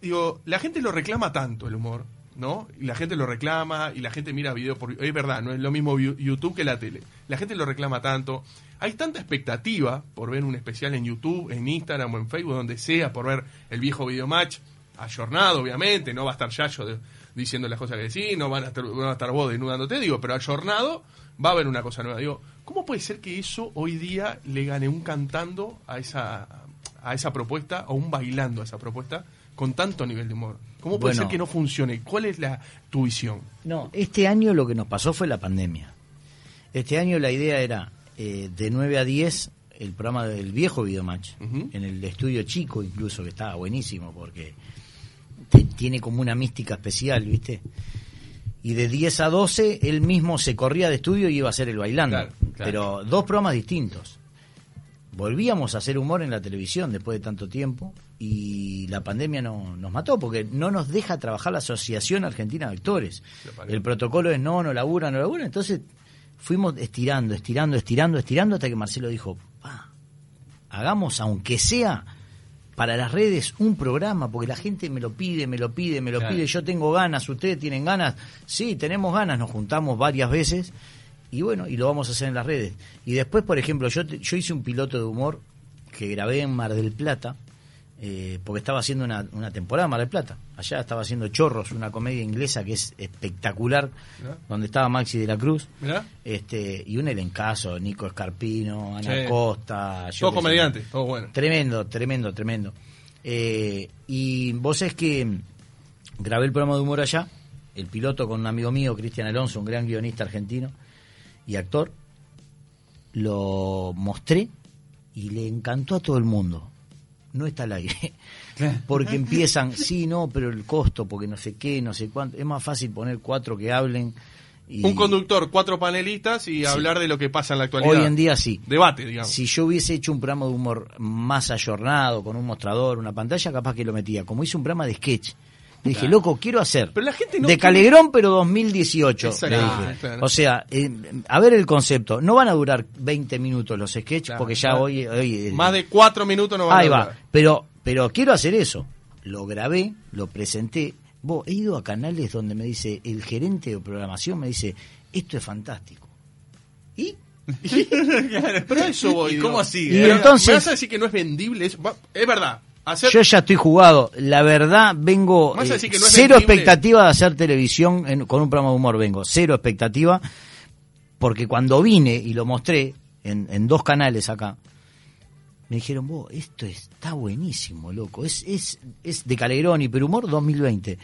digo, la gente lo reclama tanto el humor, ¿no? Y la gente lo reclama y la gente mira videos por. Es verdad, no es lo mismo YouTube que la tele. La gente lo reclama tanto. Hay tanta expectativa por ver un especial en YouTube, en Instagram o en Facebook, donde sea, por ver el viejo videomatch, ayornado, obviamente, no va a estar Yayo de- diciendo las cosas que decís, no van a estar, van a estar vos desnudándote, digo, pero ayornado va a haber una cosa nueva. Digo, ¿cómo puede ser que eso hoy día le gane un cantando a esa, a esa propuesta o un bailando a esa propuesta con tanto nivel de humor? ¿Cómo puede Bueno. ser que no funcione? ¿Cuál es la tu visión? No, este año lo que nos pasó fue la pandemia. Este año la idea era eh, de 9 a 10 el programa del viejo Videomatch, Ujú. en el estudio chico incluso, que estaba buenísimo porque te- tiene como una mística especial, ¿viste? Y de 10 a 12 él mismo se corría de estudio y iba a hacer el bailando. Claro, claro. Pero dos programas distintos. Volvíamos a hacer humor en la televisión después de tanto tiempo y la pandemia no, nos mató porque no nos deja trabajar la Asociación Argentina de Actores. El protocolo es no, no labura, no labura. Entonces fuimos estirando, estirando, estirando, estirando hasta que Marcelo dijo, "Pa, hagamos aunque sea para las redes un programa, porque la gente me lo pide, me lo pide, me lo Claro. pide, yo tengo ganas, ustedes tienen ganas, sí, tenemos ganas, nos juntamos varias veces y bueno, y lo vamos a hacer en las redes. Y después, por ejemplo, yo, yo hice un piloto de humor que grabé en Mar del Plata, eh, porque estaba haciendo una, una temporada en Mar del Plata. Allá estaba haciendo Chorros, una comedia inglesa que es espectacular, Mirá. donde estaba Maxi de la Cruz. Mirá. Este, y un elencazo, Nico Escarpino, Ana Sí. Costa, yo Todo qué sé. comediante, todo bueno. Tremendo, tremendo, tremendo. Eh, y vos es que grabé el programa de humor allá, el piloto con un amigo mío, Cristian Alonso, un gran guionista argentino y actor. Lo mostré y le encantó a todo el mundo. no está al aire. Porque empiezan, sí, no, pero el costo, porque no sé qué, no sé cuánto. Es más fácil poner cuatro que hablen. Y Un conductor, cuatro panelistas y hablar de lo que pasa en la actualidad. Hoy en día sí. Debate, digamos. Si yo hubiese hecho un programa de humor más ayornado, con un mostrador, una pantalla, capaz que lo metía. Como hice un programa de sketch. Le dije, loco, quiero hacer Pero la gente no de Calegrón, pero 2018. Exacto. le Ah, dije. claro. O sea, eh, a ver el concepto. No van a durar 20 minutos los sketches, Claro, porque ya claro. hoy... hoy el- Más de cuatro minutos no van Ahí a va. durar. Pero, pero quiero hacer eso. Lo grabé, lo presenté. Vos, he ido a canales donde me dice, el gerente de programación me dice, esto es fantástico. ¿Y? *laughs* Pero a eso *laughs* voy. ¿Y digo. cómo? Y Pero, entonces- ¿Me vas a decir que no es vendible? Va- Es verdad. Hacer... Yo ya estoy jugado. La verdad, vengo eh, no cero expectativa de hacer televisión en- con un programa de humor. Vengo cero expectativa porque cuando vine y lo mostré en, en dos canales acá, me dijeron, vos, esto está buenísimo, loco. Es, es, es de Calegrón y Perumor 2020.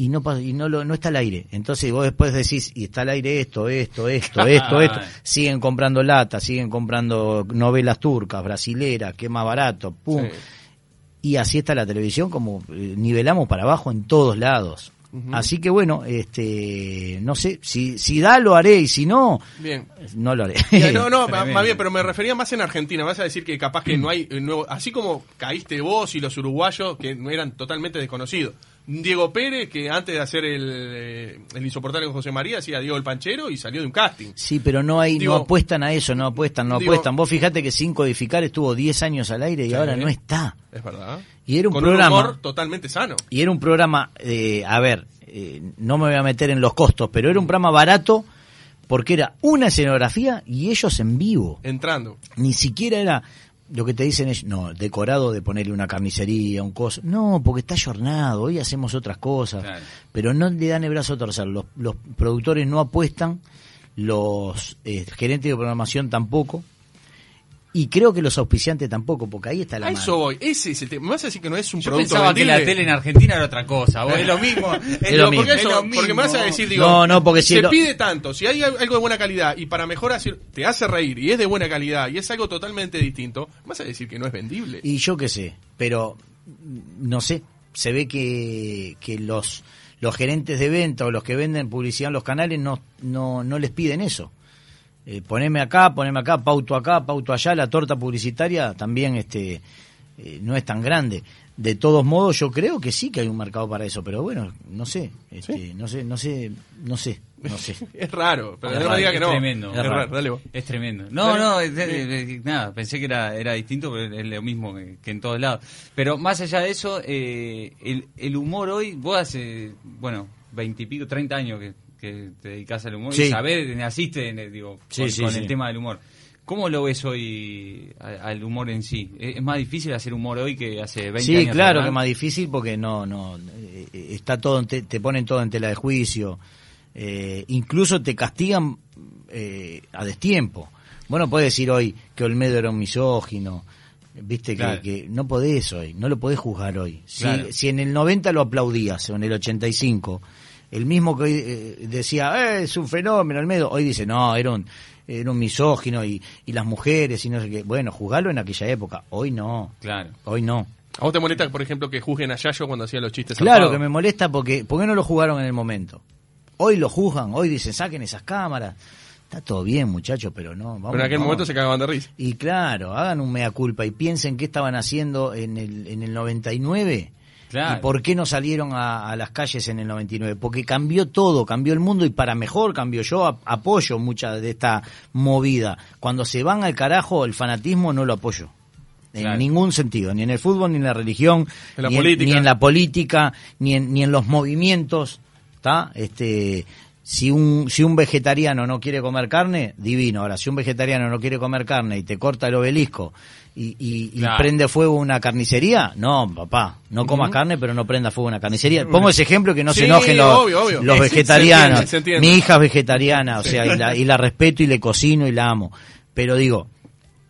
Y no y no lo, no está al aire. Entonces vos después decís, y está al aire esto, esto, esto, esto, *laughs* esto. Siguen comprando latas, siguen comprando novelas turcas, brasileras, que más barato, pum. Sí. Y así está la televisión, como eh, nivelamos para abajo en todos lados. Así que bueno, este, no sé, si, si da lo haré y si no, Bien. no lo haré. *laughs* Ya, no, no, Tremendo. más bien, pero me refería más en Argentina. Vas a decir que capaz que no hay eh, nuevo. Así como caíste vos y los uruguayos que no eran totalmente desconocidos. Diego Pérez, que antes de hacer el, eh, el insoportable con José María, hacía Diego el Panchero y salió de un casting. Sí, pero no hay, Digo- no apuestan a eso, no apuestan, no Digo- apuestan. Vos fijate que Sin Codificar estuvo 10 años al aire y Sí. ahora no está. Es verdad. Y era un con programa- un humor totalmente sano. Y era un programa, eh, a ver, eh, no me voy a meter en los costos, pero era un programa barato porque era una escenografía y ellos en vivo. Entrando. Ni siquiera era lo que te dicen es, no, decorado de ponerle una carnicería, un coso. No, porque está ayornado, hoy hacemos otras cosas. Claro. Pero no le dan el brazo a torcer. Los, los productores no apuestan, los eh, gerentes de programación tampoco. Y creo que los auspiciantes tampoco, porque ahí está la A eso voy. Ese es el tema. ¿Me vas a decir que no es un Yo producto pensaba que la tele en Argentina era otra cosa, vos, es lo mismo. *laughs* Es lo lo mismo. Porque, es eso, porque me vas a decir, digo, No, no, porque si se lo- pide tanto, si hay algo de buena calidad y para mejorar te hace reír y es de buena calidad y es algo totalmente distinto, me vas a decir que no es vendible. Y yo qué sé, pero no sé, se ve que, que los, los gerentes de venta o los que venden publicidad en los canales no, no, no les piden eso. Eh, poneme acá, poneme acá, pauto acá, pauto allá, la torta publicitaria también este eh, no es tan grande. De todos modos, yo creo que sí que hay un mercado para eso, pero bueno, no sé, este, no sé, no sé, no sé, no sé. *laughs* Es raro, pero Es no raro, diga que es no. tremendo. Es Es raro, dale vos. Es tremendo. No, no, es- es- es- nada, pensé que era, era distinto, pero es lo mismo que, que en todos lados. Pero más allá de eso, eh, el, el humor hoy, vos hace, bueno, veintipico, treinta años que, que te dedicás al humor Sí. y sabés, naciste, en el- digo, Sí, con, sí, con sí. el tema del humor. ¿Cómo lo ves hoy al humor en sí? ¿Es más difícil hacer humor hoy que hace 20 Sí, años? claro atrás? que es más difícil porque no, no, eh, está todo, te, te ponen todo en tela de juicio, eh, incluso te castigan eh, a destiempo. Bueno, puedes decir hoy que Olmedo era un misógino, viste que- Claro. que, no podés hoy, no lo podés juzgar hoy. Si, Claro. si en el 90 lo aplaudías o en el 85, el mismo que hoy eh, decía, eh, es un fenómeno Olmedo, hoy dice, no, era un, era un misógino y, y las mujeres y no sé qué. Bueno, juzgarlo en aquella época, hoy no. Claro. Hoy no. ¿A vos te molesta, por ejemplo, que juzguen a Yayo cuando hacía los chistes Claro zarpados? que me molesta porque ¿por qué no lo jugaron en el momento? Hoy lo juzgan, hoy dicen saquen esas cámaras. Está todo bien, muchachos, pero no. Vamos, Pero en aquel momento se cagaban de risa. Y claro, hagan un mea culpa y piensen qué estaban haciendo en el, en el 99 Claro. y por qué no salieron a, a las calles en el 99. Porque cambió todo, cambió el mundo y para mejor cambió. Yo ap- apoyo mucha de esta movida. Cuando se van al carajo, el fanatismo no lo apoyo. En Claro. ningún sentido, ni en el fútbol, ni en la religión, En la ni, en la política, ni en, ni en los movimientos. ¿Está? Este, si un, si un vegetariano no quiere comer carne, divino. Ahora, si un vegetariano no quiere comer carne y te corta el obelisco y, y- y Claro. prende fuego una carnicería, no, papá, no comas carne, pero no prenda fuego una carnicería. Pongo ese ejemplo que no Sí, se enojen los, obvio, obvio. los Sí, sí, vegetarianos. se entiende, se entiende. Mi hija es vegetariana, o sea, y la, y la respeto y le cocino y la amo. Pero digo,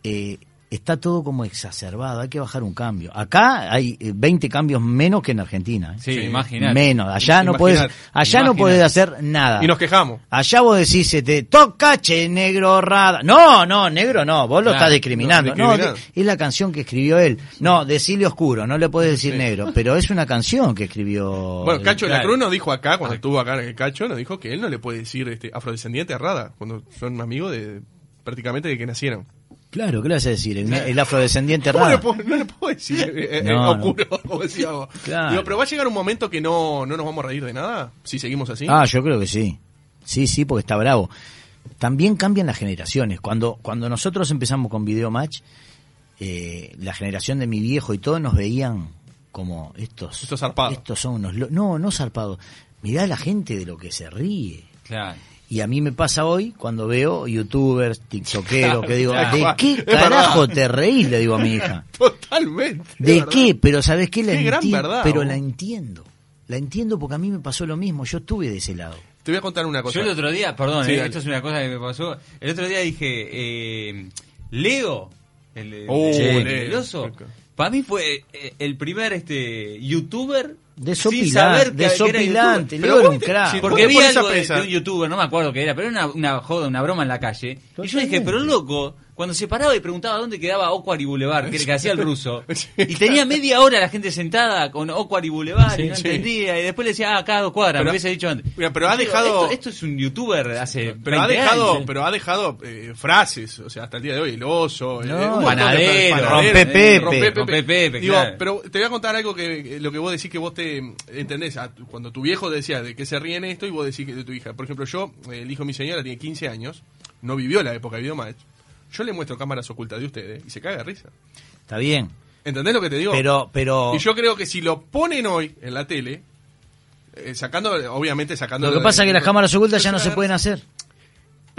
eh, está todo como exacerbado, hay que bajar un cambio. Acá hay eh, 20 cambios menos que en Argentina. ¿eh? Sí, Sí. imagínate. Menos, allá no puedes, allá no puedes hacer nada. Y nos quejamos. Allá vos decís, se te toca, che, negro rada. No, no, negro no, vos lo Claro, estás discriminando. no, No, es la canción que escribió él. No, decirle oscuro, no le puedes decir Sí. negro, pero es una canción que escribió. Bueno, Cacho de la claro. Cruz nos dijo acá, cuando estuvo acá el Cacho, nos dijo que él no le puede decir este afrodescendiente a Rada, cuando son amigos de prácticamente de que nacieron. Claro, ¿qué le vas a decir? El, el afrodescendiente *laughs* ¿Cómo rada. le puedo- no le puedo decir eh, eh, No, oscuro, *laughs* como decía vos. *laughs* Claro. Digo, pero va a llegar un momento que no, no nos vamos a reír de nada si seguimos así. Ah, yo creo que sí. Sí, sí, porque está bravo. También cambian las generaciones. Cuando, cuando nosotros empezamos con Video Match, eh, la generación de mi viejo y todos nos veían como estos. Estos zarpados. Estos son unos. lo- No, no zarpados. Mirá la gente de lo que se ríe. Claro. Y a mí me pasa hoy cuando veo youtubers, tiktokeros, que digo, *laughs* ¿de qué carajo te reís? Le digo a mi hija. *laughs* Totalmente. ¿De qué? verdad. Pero ¿sabes qué? La Qué gran enti- verdad, Pero la entiendo. La entiendo porque a mí me pasó lo mismo. Yo estuve de ese lado. Te voy a contar una cosa. Yo el otro día, perdón, Sí, eh, esto es una cosa que me pasó. El otro día dije, eh, Leo, el, el- Oh, el- Leo. el oso, para mí fue eh, el primer este youtuber Desopilante, desopilante. Leo era un crack. Porque vi algo de, de un youtuber, no me acuerdo qué era, pero era una, una joda, una broma en la calle. Y yo dije, pero loco, cuando se paraba y preguntaba dónde quedaba Ocuar y Boulevard, que, que hacía el ruso, *laughs* Sí, y tenía media hora la gente sentada con Ocuar y Boulevard y no Sí. entendía, y después le decía, ah, acá dos cuadras, Pero- me hubiese dicho antes. Mira, pero ha Digo, dejado- Esto, esto es un youtuber hace Pero ha 20 dejado, años. pero ha dejado eh, frases, o sea, hasta el día de hoy, el oso, eh, No, un montón de panadero, rompe eh, Pepe. rompe Rompe Pepe, Digo, claro. pero te voy a contar algo que eh, lo que vos decís que vos te entendés, cuando tu viejo decía de que se ríe en esto y vos decís que de tu hija. Por ejemplo, yo, eh, el hijo de mi señora tiene 15 años, no vivió la época de Videomatch. Yo le muestro cámaras ocultas de ustedes y se caga de risa. Está bien. ¿Entendés lo que te digo? Pero, pero. Y yo creo que si lo ponen hoy en la tele, eh, sacando, obviamente sacando... Lo que pasa es que las cámaras ocultas ya no se pueden hacer.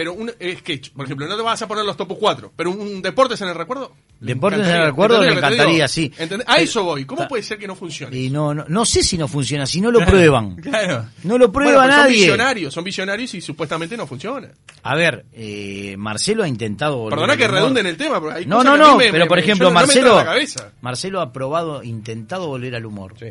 Pero un sketch, por ejemplo, no te vas a poner los topos 4, pero un, un deportes en el recuerdo. Deportes en el recuerdo ¿Entendés le que encantaría, sí. ¿Entendés? A Pero- eso voy. ¿Cómo puede ser que no funcione? Y no, no, no sé si no funciona, si no lo prueban. Claro. No lo Bueno, prueba pero son nadie. visionarios, son visionarios y supuestamente no funciona. A ver, eh, Marcelo ha intentado volver Perdona que humor. redunde en el tema, pero hay No, no, que no, me- pero me- por ejemplo, Marcelo. Marcelo ha probado, intentado volver al humor. Sí.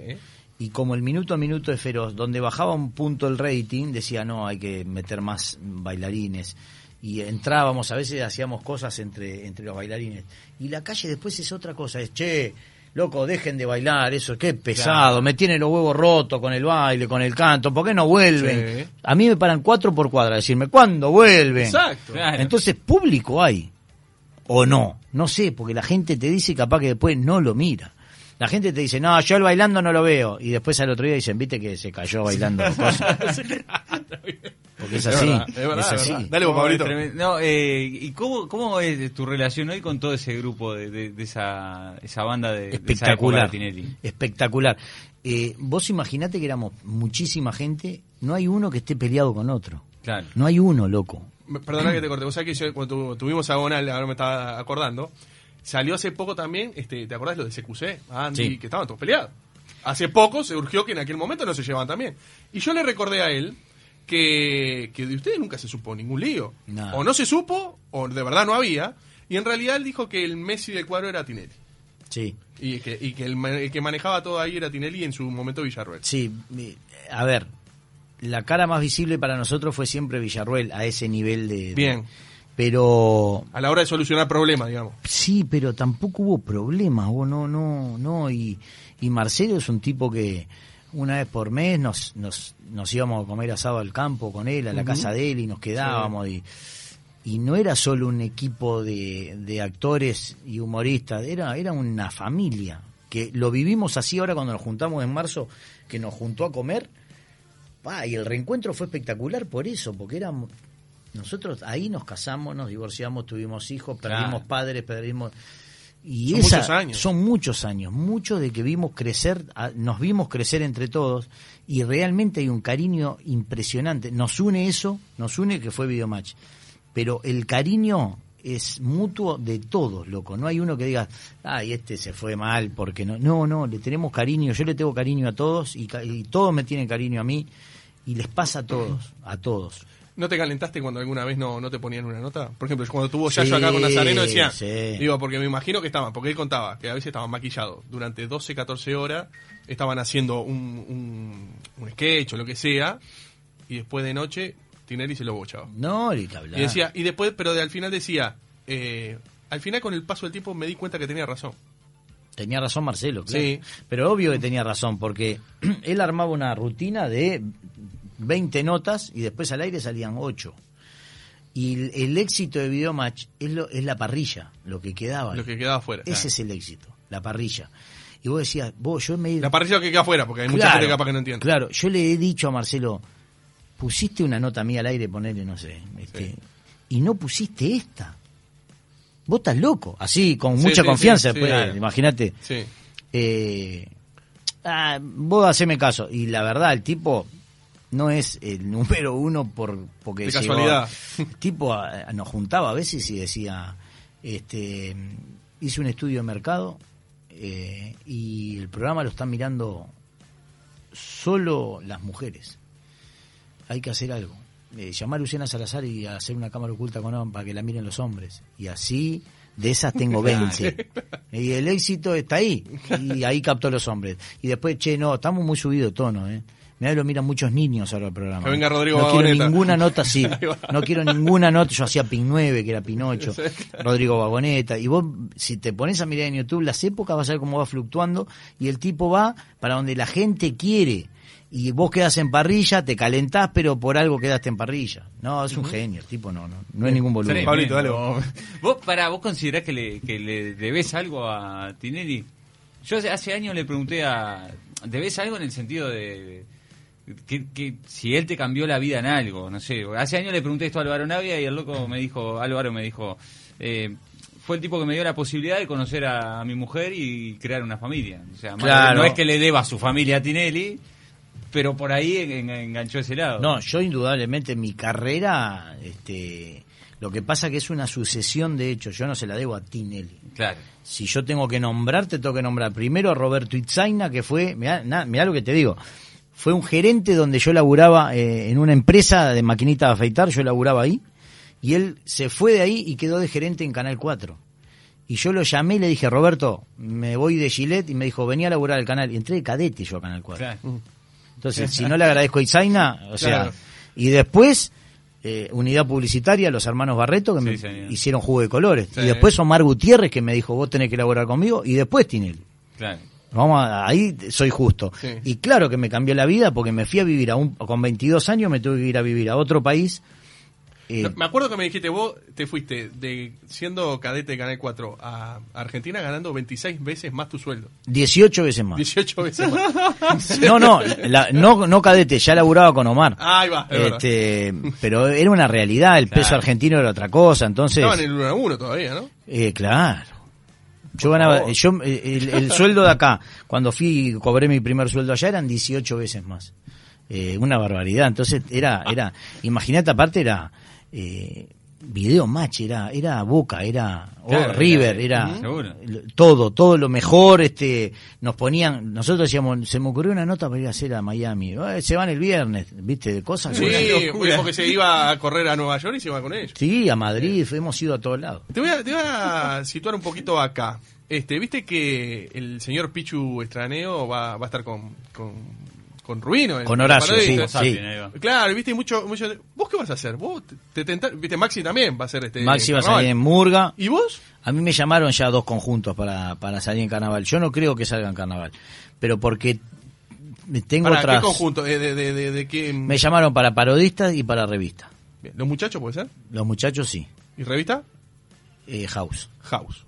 Y como el minuto a minuto de Feroz, donde bajaba un punto el rating, decía, no, hay que meter más bailarines. Y entrábamos, a veces hacíamos cosas entre, entre los bailarines. Y la calle después es otra cosa, es, che, loco, dejen de bailar, eso, qué pesado, me tienen los huevos rotos con el baile, con el canto, ¿por qué no vuelven? Sí. A mí me paran cuatro por cuadra, decirme, ¿cuándo vuelven? Exacto. Claro. Entonces, público hay. O no. No sé, porque la gente te dice capaz que después no lo mira. La gente te dice, no, yo el bailando no lo veo. Y después al otro día dicen, viste que se cayó bailando. *laughs* cosas. *laughs* Porque es Es así. verdad, es verdad, es así. verdad. Dale vos, Pablito. No, eh, ¿Y cómo, cómo es tu relación hoy con todo ese grupo de, de- de esa, esa banda de, de esa época Espectacular. de? Espectacular. Eh, vos imaginate que éramos muchísima gente. No hay uno que esté peleado con otro. Claro. No hay uno, loco. Perdona que te corte. Vos sabés que yo, cuando tu- tuvimos a Gonal, ahora me estaba acordando, salió hace poco también, este, ¿te acordás lo de CQC? Andy, Sí. que estaban todos peleados. Hace poco se urgió que en aquel momento no se llevaban también. Y yo le recordé a él que, que de ustedes nunca se supo ningún lío. No. O no se supo, o de verdad no había. Y en realidad él dijo que el Messi del cuadro era Tinelli. Sí. Y que, y que el, el que manejaba todo ahí era Tinelli en su momento Villarruel. Sí, a ver, la cara más visible para nosotros fue siempre Villarruel, a ese nivel de... de- Bien. Pero A la hora de solucionar problemas, digamos. sí, pero tampoco hubo problemas, hubo no, no, no, y, y Marcelo es un tipo que una vez por mes nos, nos, nos íbamos a comer asado al campo con él, a la casa de él, y nos quedábamos, y, y no era solo un equipo de, de actores y humoristas, era, era una familia, que lo vivimos así ahora cuando nos juntamos en marzo, que nos juntó a comer, y el reencuentro fue espectacular por eso, porque éramos nosotros ahí nos casamos, nos divorciamos, tuvimos hijos, perdimos Claro. padres, perdimos y Son esa- muchos años. Son muchos años, muchos de que vimos crecer, nos vimos crecer entre todos y realmente hay un cariño impresionante. Nos une eso, nos une que fue Videomatch, pero el cariño es mutuo de todos, loco. No hay uno que diga, ay, este se fue mal porque no. No, no, le tenemos cariño. Yo le tengo cariño a todos y, y todos me tienen cariño a mí y les pasa a todos, a todos. ¿No te calentaste cuando alguna vez no, no te ponían una nota? Por ejemplo, cuando tuvo Yayo acá con Nazareno decía, sí. digo, porque me imagino que estaban, porque él contaba que a veces estaban maquillados durante 12, 14 horas, estaban haciendo un, un, un sketch o lo que sea, y después de noche Tinelli se lo bochaba. No, ni que hablar. Y decía, y después, pero de, al final decía, eh, al final con el paso del tiempo me di cuenta que tenía razón. Tenía razón Marcelo, claro. Sí. Pero obvio que tenía razón, porque *clears throat* él armaba una rutina de 20 notas y después al aire salían 8. Y el, el éxito de Videomatch es, lo, es la parrilla, lo que quedaba. Lo que quedaba afuera. Ese es el éxito, la parrilla. Y vos decías, vos, yo me... La parrilla que queda afuera, porque hay mucha gente capaz que no entiende. Claro, yo le he dicho a Marcelo, pusiste una nota mía al aire, ponele, no sé, este, Sí. y no pusiste esta. Vos estás loco, así, con Sí, mucha sí, confianza, claro. imagínate. Eh, ah, vos haceme caso. Y la verdad, el tipo no es el *laughs* número uno por porque De casualidad. *laughs* Tipo nos juntaba a veces y decía, este, hice un estudio de mercado eh, y el programa lo están mirando solo las mujeres. Hay que hacer algo. Eh, llamar a Luciana Salazar y hacer una cámara oculta con ella para que la miren los hombres. Y así, de esas tengo 20. *laughs* y el éxito está ahí. Y ahí captó los hombres. Y después, che, no, estamos muy subidos de tono, ¿eh? Mirá, lo miran muchos niños ahora el programa. Que venga Rodrigo No quiero ninguna nota, sí. *laughs* No quiero ninguna nota. Yo hacía Pin 9, que era Pinocho, Rodrigo Vagoneta. Y vos, si te pones a mirar en YouTube las épocas, vas a ver cómo va fluctuando. Y el tipo va para donde la gente quiere. Y vos quedas en parrilla, te calentás, pero por algo quedaste en parrilla. No, es un genio. El tipo no, no, no es ningún boludo. Tremendo. Pablito, dale vos. ¿Vos, para, ¿Vos considerás que le, que le debes algo a Tinelli? Yo hace, hace años le pregunté a... ¿Debes algo en el sentido de... Que, que si él te cambió la vida en algo, no sé. Hace años le pregunté esto a Álvaro Navia y el loco me dijo, Álvaro me dijo, eh, fue el tipo que me dio la posibilidad de conocer a, a mi mujer y crear una familia. O sea, Claro. no es que le deba a su familia a Tinelli, pero por ahí en- en- enganchó ese lado. No, yo indudablemente mi carrera, este, lo que pasa que es una sucesión de hechos. Yo no se la debo a Tinelli. Claro. Si yo tengo que nombrarte, tengo que nombrar primero a Roberto Itzaina, que fue, mirá, na- mirá lo que te digo, fue un gerente donde yo laburaba eh, en una empresa de maquinita de afeitar, yo laburaba ahí, y él se fue de ahí y quedó de gerente en Canal 4. Y yo lo llamé y le dije, Roberto, me voy de Gillette, y me dijo, venía a laburar al canal. Y entré de cadete yo a Canal 4. Claro. Entonces, *laughs* si no le agradezco a Itzaina, o sea, Claro. y después, eh, unidad publicitaria, los hermanos Barreto, que Sí, me señor. hicieron jugo de colores. Sí. Y después Omar Gutiérrez, que me dijo, vos tenés que elaborar conmigo, y después Tinelli. Claro. Vamos a- ahí soy justo. Sí. Y claro que me cambió la vida porque me fui a vivir a un, con 22 años, me tuve que ir a vivir a otro país. Eh, No, me acuerdo que me dijiste, vos te fuiste de siendo cadete de Canal 4 a Argentina ganando 26 veces más tu sueldo. 18 veces más. 18 veces más. *laughs* No, no, la- no, no cadete, ya laburaba con Omar. Ah, ahí va. Este, pero era una realidad, el peso argentino era otra cosa, entonces... Estaban en el 1 a 1 todavía, ¿no? Eh, claro. Yo ganaba, yo, eh, el, el *laughs* sueldo de acá, cuando fui y cobré mi primer sueldo allá, eran 18 veces más. Eh, una barbaridad. Entonces, era, era, imagínate, aparte era, eh, video match, era, era Boca, era oh, River, era- todo, todo lo mejor, este, nos ponían, nosotros decíamos, se me ocurrió una nota para ir a hacer a Miami, Eh, se van el viernes, viste, de cosas. Sí, porque se iba a correr a Nueva York y se iba con ellos. sí, a Madrid, hemos ido a todos lados. Te voy, a, te voy a situar un poquito acá. Este, Viste que el señor Pichu Estraneo va, va a estar con, con, con Ruino. Con Horacio, sí. Claro, viste, y mucho, mucho. ¿Vos qué vas a hacer? ¿Vos te, te tenta- Viste, Maxi también va a ser este. Maxi va a salir en Murga. ¿Y vos? A mí me llamaron ya dos conjuntos para, para salir en carnaval. Yo no creo que salga en carnaval, pero porque tengo ¿Para otras. qué conjunto? Eh, de, de, de, de qué? Me llamaron para parodistas y para revista. Bien, ¿Los muchachos puede ser? Los muchachos sí. ¿Y revista? Eh, House. House.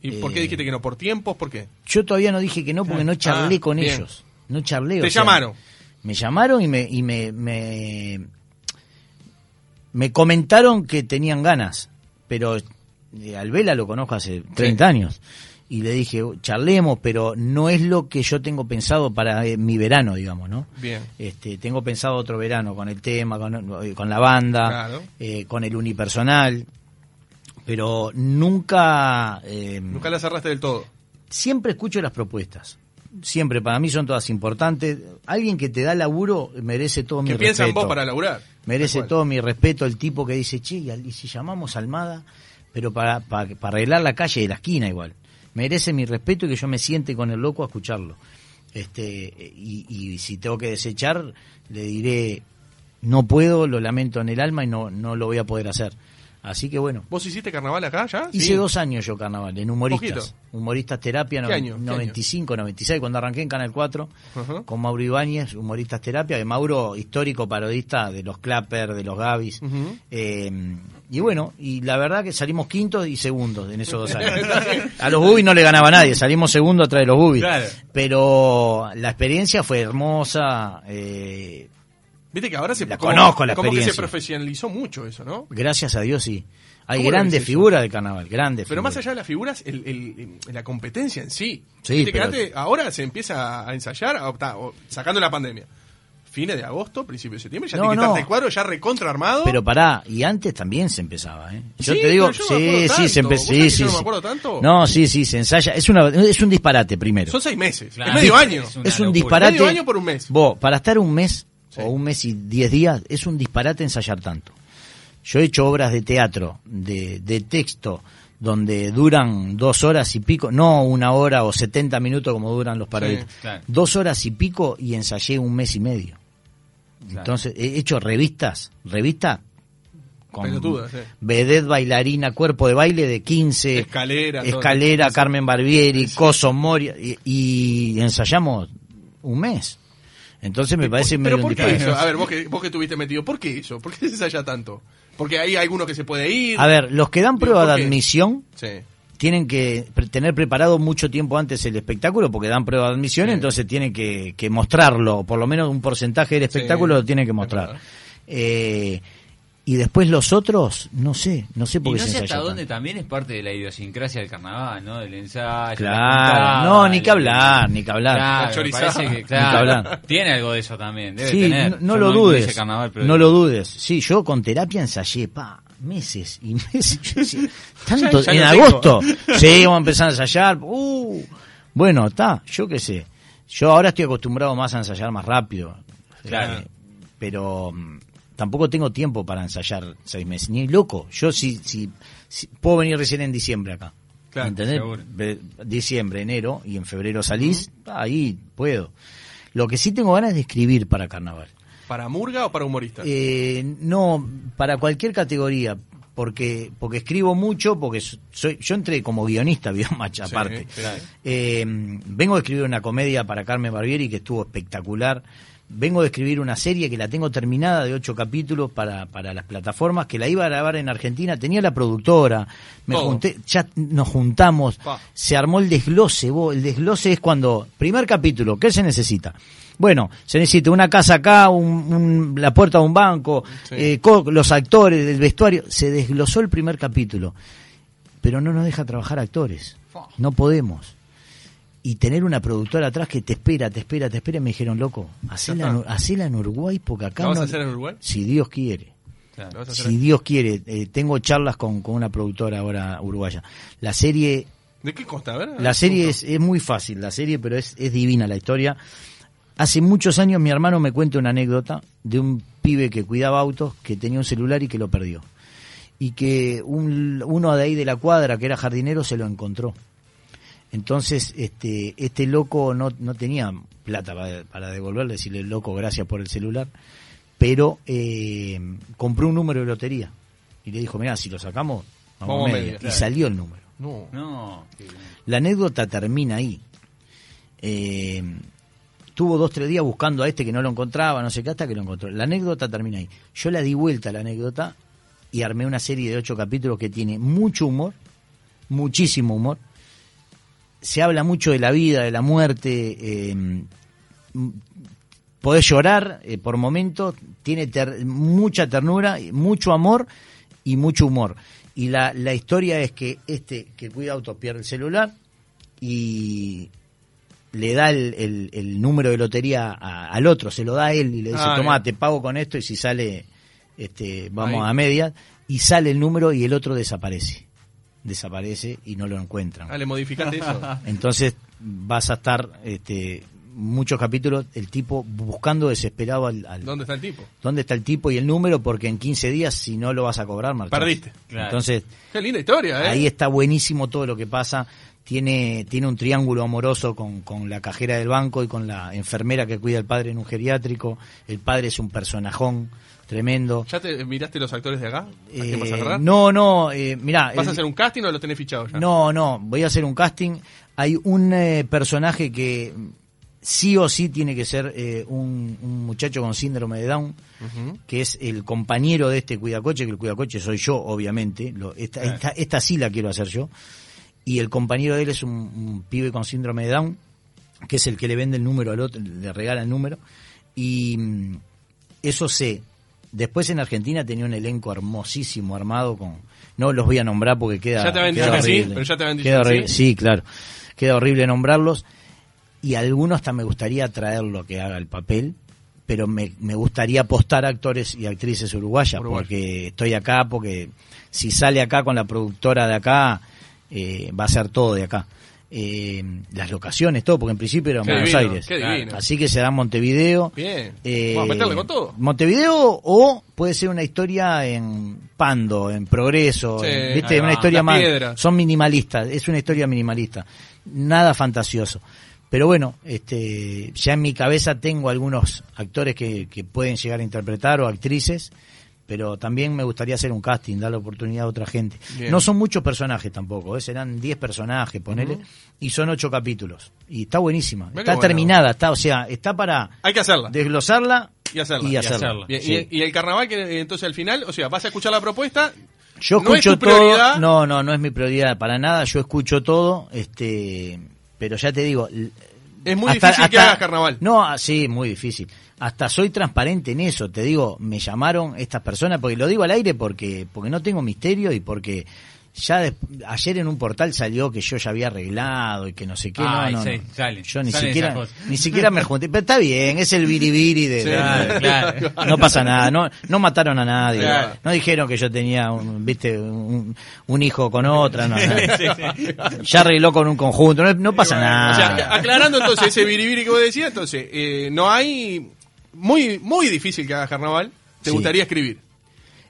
¿Y por Eh, qué dijiste que no? ¿Por tiempos? ¿Por qué? Yo todavía no dije que no porque no charlé Ah, con bien. ellos. No charlé. Te o sea, llamaron. Me llamaron y me, y me, me, me comentaron que tenían ganas, pero eh, al Vela lo conozco hace 30 años. Y le dije, charlemos, pero no es lo que yo tengo pensado para eh, mi verano, digamos, ¿no? Bien. Este, tengo pensado otro verano con el tema, con, eh, con la banda, Claro. eh, con el unipersonal, pero nunca... eh, Nunca la cerraste del todo. siempre escucho las propuestas. Siempre para mí son todas importantes. Alguien que te da laburo merece todo mi Que piensa en respeto. vos para laburar. Merece todo mi respeto el tipo que dice, che, y si llamamos Almada, pero para, para, para arreglar la calle de la esquina igual. Merece mi respeto y que yo me siente con el loco a escucharlo. Este, y, y si tengo que desechar, le diré, no puedo, lo lamento en el alma y no, no lo voy a poder hacer. Así que bueno. ¿Vos hiciste carnaval acá ya? Hice Sí. dos años yo carnaval, en humoristas. Poquito. Humoristas terapia, ¿Qué no- año? ¿Qué 95, 96, cuando arranqué en Canal 4, Ajá. con Mauro Ibáñez, humoristas terapia, que Mauro, histórico parodista de los Clapper, de los Gavis. Eh, y bueno, y la verdad que salimos quintos y segundos en esos dos *laughs* años. A los Bubis no le ganaba nadie, salimos segundos atrás de los Bubis. Claro. Pero la experiencia fue hermosa. eh, Viste que ahora se La como- conozco, la como que se experiencia. profesionalizó mucho eso, ¿no? gracias a Dios sí. Hay ¿Cómo lo grandes figuras de carnaval, grandes Pero más allá de las figuras, el, el- el- la competencia en sí. Sí, Viste que pero- antes- ahora se empieza a ensayar, a optar- o- sacando la pandemia. Fines de agosto, principio de septiembre, ya No, te no. el cuadro ya recontra armado. Pero pará, y antes también se empezaba, ¿eh? Yo Sí, te digo, yo no sí, sí, se empezó. ¿Vos sabés Sí, que sí, no me sí. acuerdo tanto? No, sí, sí, se ensaya. Es, una, es un disparate primero. Son seis meses. Claro. Es medio año. Es es un locura. disparate. Medio año por un mes. Vos, para estar un mes Sí. o un mes y diez días, es un disparate ensayar tanto. Yo he hecho obras de teatro, de, de texto, donde duran dos horas y pico, no una hora o 70 minutos como duran los claro. Dos horas y pico y ensayé un mes y medio. Claro. Entonces, he hecho revistas, revista con Pelotudas, sí. vedette bailarina, cuerpo de baile de 15, Escalera, escalera, Carmen Barbieri, Coso Moria, y, y ensayamos un mes. Entonces me parece Pero medio ¿por un qué eso? A ver, vos que, vos que estuviste metido, ¿por qué eso? ¿Por qué se ensaya tanto? Porque hay alguno que se puede ir. A ver, los que dan prueba ¿por de admisión Sí. tienen que pre- tener preparado mucho tiempo antes el espectáculo porque dan prueba de admisión, Sí. entonces tienen que, que mostrarlo, por lo menos un porcentaje del Sí, espectáculo lo tienen que mostrar. Eh, y después los otros, no sé, no sé Y por no qué se sé ensaya hasta dónde también es parte de la idiosincrasia del carnaval, ¿no? Del ensayo. la Claro, no, ni que hablar, ni que hablar. Claro, La me chorizada. parece que, Ni que claro, hablar. tiene algo de eso también. Debe Sí, tener. no, no lo dudes. carnaval, pero- no lo dudes. Sí, yo con terapia ensayé, pa, meses y *laughs* meses. Tanto, Ya- ya en agosto. Sí, vamos a empezar a ensayar. Uh, bueno, está, yo qué sé. Yo ahora estoy acostumbrado más a ensayar más rápido. Claro. Eh, pero mm, tampoco tengo tiempo para ensayar seis meses. Ni loco. Yo sí, sí- puedo venir recién en diciembre acá. Claro, ¿Entendés? seguro. Diciembre, enero y en febrero salís, ahí puedo. Lo que sí tengo ganas es de escribir para carnaval. ¿Para murga o para humorista? Eh, no, para cualquier categoría, porque porque escribo mucho, porque so- soy yo entré como guionista, *laughs* Biomatch, Sí, aparte. sí. Eh, vengo de escribir una comedia para Carmen Barbieri que estuvo espectacular. Vengo de escribir una serie que la tengo terminada de ocho capítulos para, para las plataformas, que la iba a grabar en Argentina. Tenía la productora, me Todo. junté, ya nos juntamos, Pa. se armó el desglose. vos, el desglose es cuando, primer capítulo, ¿qué se necesita? Bueno, se necesita una casa acá, un- un- la puerta de un banco, Sí. eh, co- los actores, el vestuario. Se desglosó el primer capítulo, pero no nos deja trabajar actores. No podemos. Y tener una productora atrás que te espera, te espera, te espera, me dijeron, loco, hacela, en, está. hacela en Uruguay porque acá ¿La vas no- a hacer en Uruguay? Si Dios quiere. Claro. ¿La vas a hacer Si Dios quiere, eh, tengo charlas con, con una productora ahora uruguaya. La serie ¿De qué consta? A ver. la serie es, es muy fácil, la serie, pero es, es divina la historia. Hace muchos años mi hermano me cuenta una anécdota de un pibe que cuidaba autos, que tenía un celular y que lo perdió. Y que un- uno de ahí de la cuadra, que era jardinero, se lo encontró. Entonces, este, este loco no, no tenía plata para, para devolverle, decirle, loco, gracias por el celular, pero eh, compró un número de lotería. Y le dijo, mira, si lo sacamos, vamos, media. Y salió el número. No. No. La anécdota termina ahí. Eh, tuvo dos, tres días buscando a este que no lo encontraba, no sé qué, hasta que lo encontró. La anécdota termina ahí. Yo la di vuelta a la anécdota y armé una serie de ocho capítulos que tiene mucho humor, muchísimo humor. Se habla mucho de la vida, de la muerte. eh, podés llorar eh, por momentos, tiene ter- mucha ternura, mucho amor y mucho humor. Y la, la historia es que este que cuida autos pierde el celular y le da el, el- el número de lotería a- al otro, se lo da a él y le dice, Ah, toma, te pago con esto y si sale, este, vamos Ahí. a medias, y sale el número y el otro desaparece. Desaparece y no lo encuentran. Ah, le modificaste eso. *laughs* Entonces vas a estar este, muchos capítulos el tipo buscando desesperado al, al- ¿Dónde está el tipo? dónde está el tipo y el número porque en 15 días si no lo vas a cobrar marchás. Perdiste. Claro. Entonces Qué linda historia, ¿eh? ahí está buenísimo todo lo que pasa. Tiene, tiene un triángulo amoroso con, con la cajera del banco y con la enfermera que cuida al padre en un geriátrico. El padre es un personajón tremendo. ¿Ya te miraste los actores de acá? ¿A vas a Eh, agarrar? no, no, eh, mirá. ¿Vas a hacer un casting o lo tenés fichado ya? No, no, voy a hacer un casting. Hay un eh, personaje que sí o sí tiene que ser eh, un, un muchacho con síndrome de Down, que es el compañero de este cuidacoche, que el cuidacoche soy yo, obviamente. Lo- esta, esta, esta sí la quiero hacer yo. Y el compañero de él es un, un pibe con síndrome de Down, que es el que le vende el número al otro, le regala el número. Y mm, eso sé. Después en Argentina tenía un elenco hermosísimo armado con... No los voy a nombrar porque queda... Ya te habían queda dicho que sí, horrible. pero ya te habían dicho Queda que horrible. sí. Sí, claro. Queda horrible nombrarlos. Y algunos hasta me gustaría traerlo que haga el papel, pero me, me gustaría apostar a actores y actrices uruguayas, Uruguay. porque estoy acá, porque si sale acá con la productora de acá, eh, va a ser todo de acá. Eh, las locaciones, todo, porque en principio era en Qué Buenos divino, Aires. qué. Así que será en Montevideo. Bien. Eh, Vamos a meterle con todo. Montevideo o puede ser una historia en Pando, en Progreso, Sí, en- ¿viste? Una va. historia más. Son minimalistas, es una historia minimalista. Nada fantasioso. Pero bueno, este, ya en mi cabeza tengo algunos actores que, que pueden llegar a interpretar o actrices, pero también me gustaría hacer un casting, dar la oportunidad a otra gente. Bien. No son muchos personajes tampoco, ¿eh? serán 10 personajes, ponele, y son 8 capítulos. Y está buenísima, está bueno. terminada, está, o sea, está para Hay que hacerla. desglosarla Y hacerla. y Y hacerla. hacerla. Bien, Sí. y, y el carnaval, que eh, entonces al final, o sea, vas a escuchar la propuesta. Yo no es escucho tu todo. No, no, no es mi prioridad para nada. Yo escucho todo, este, pero ya te digo. Es muy difícil que hagas carnaval. No, ah, sí, muy difícil. Hasta soy transparente en eso. Te digo, me llamaron estas personas, porque lo digo al aire porque, porque no tengo misterio y porque ya des- ayer en un portal salió que yo ya había arreglado y que no sé qué. Ay, no, no, sí, no. sale, Yo ni siquiera, ni siquiera me junté. Pero está bien, es el biribiri de, Sí. de- Claro, no pasa nada, no, no mataron a nadie, Claro. no dijeron que yo tenía, un, viste, un, un hijo con otra, no, no. ya arregló con un conjunto, no, no pasa nada. O sea, aclarando entonces ese biribiri que vos decías, entonces, eh, no hay. Muy, muy difícil que hagas carnaval. Te Sí. gustaría escribir.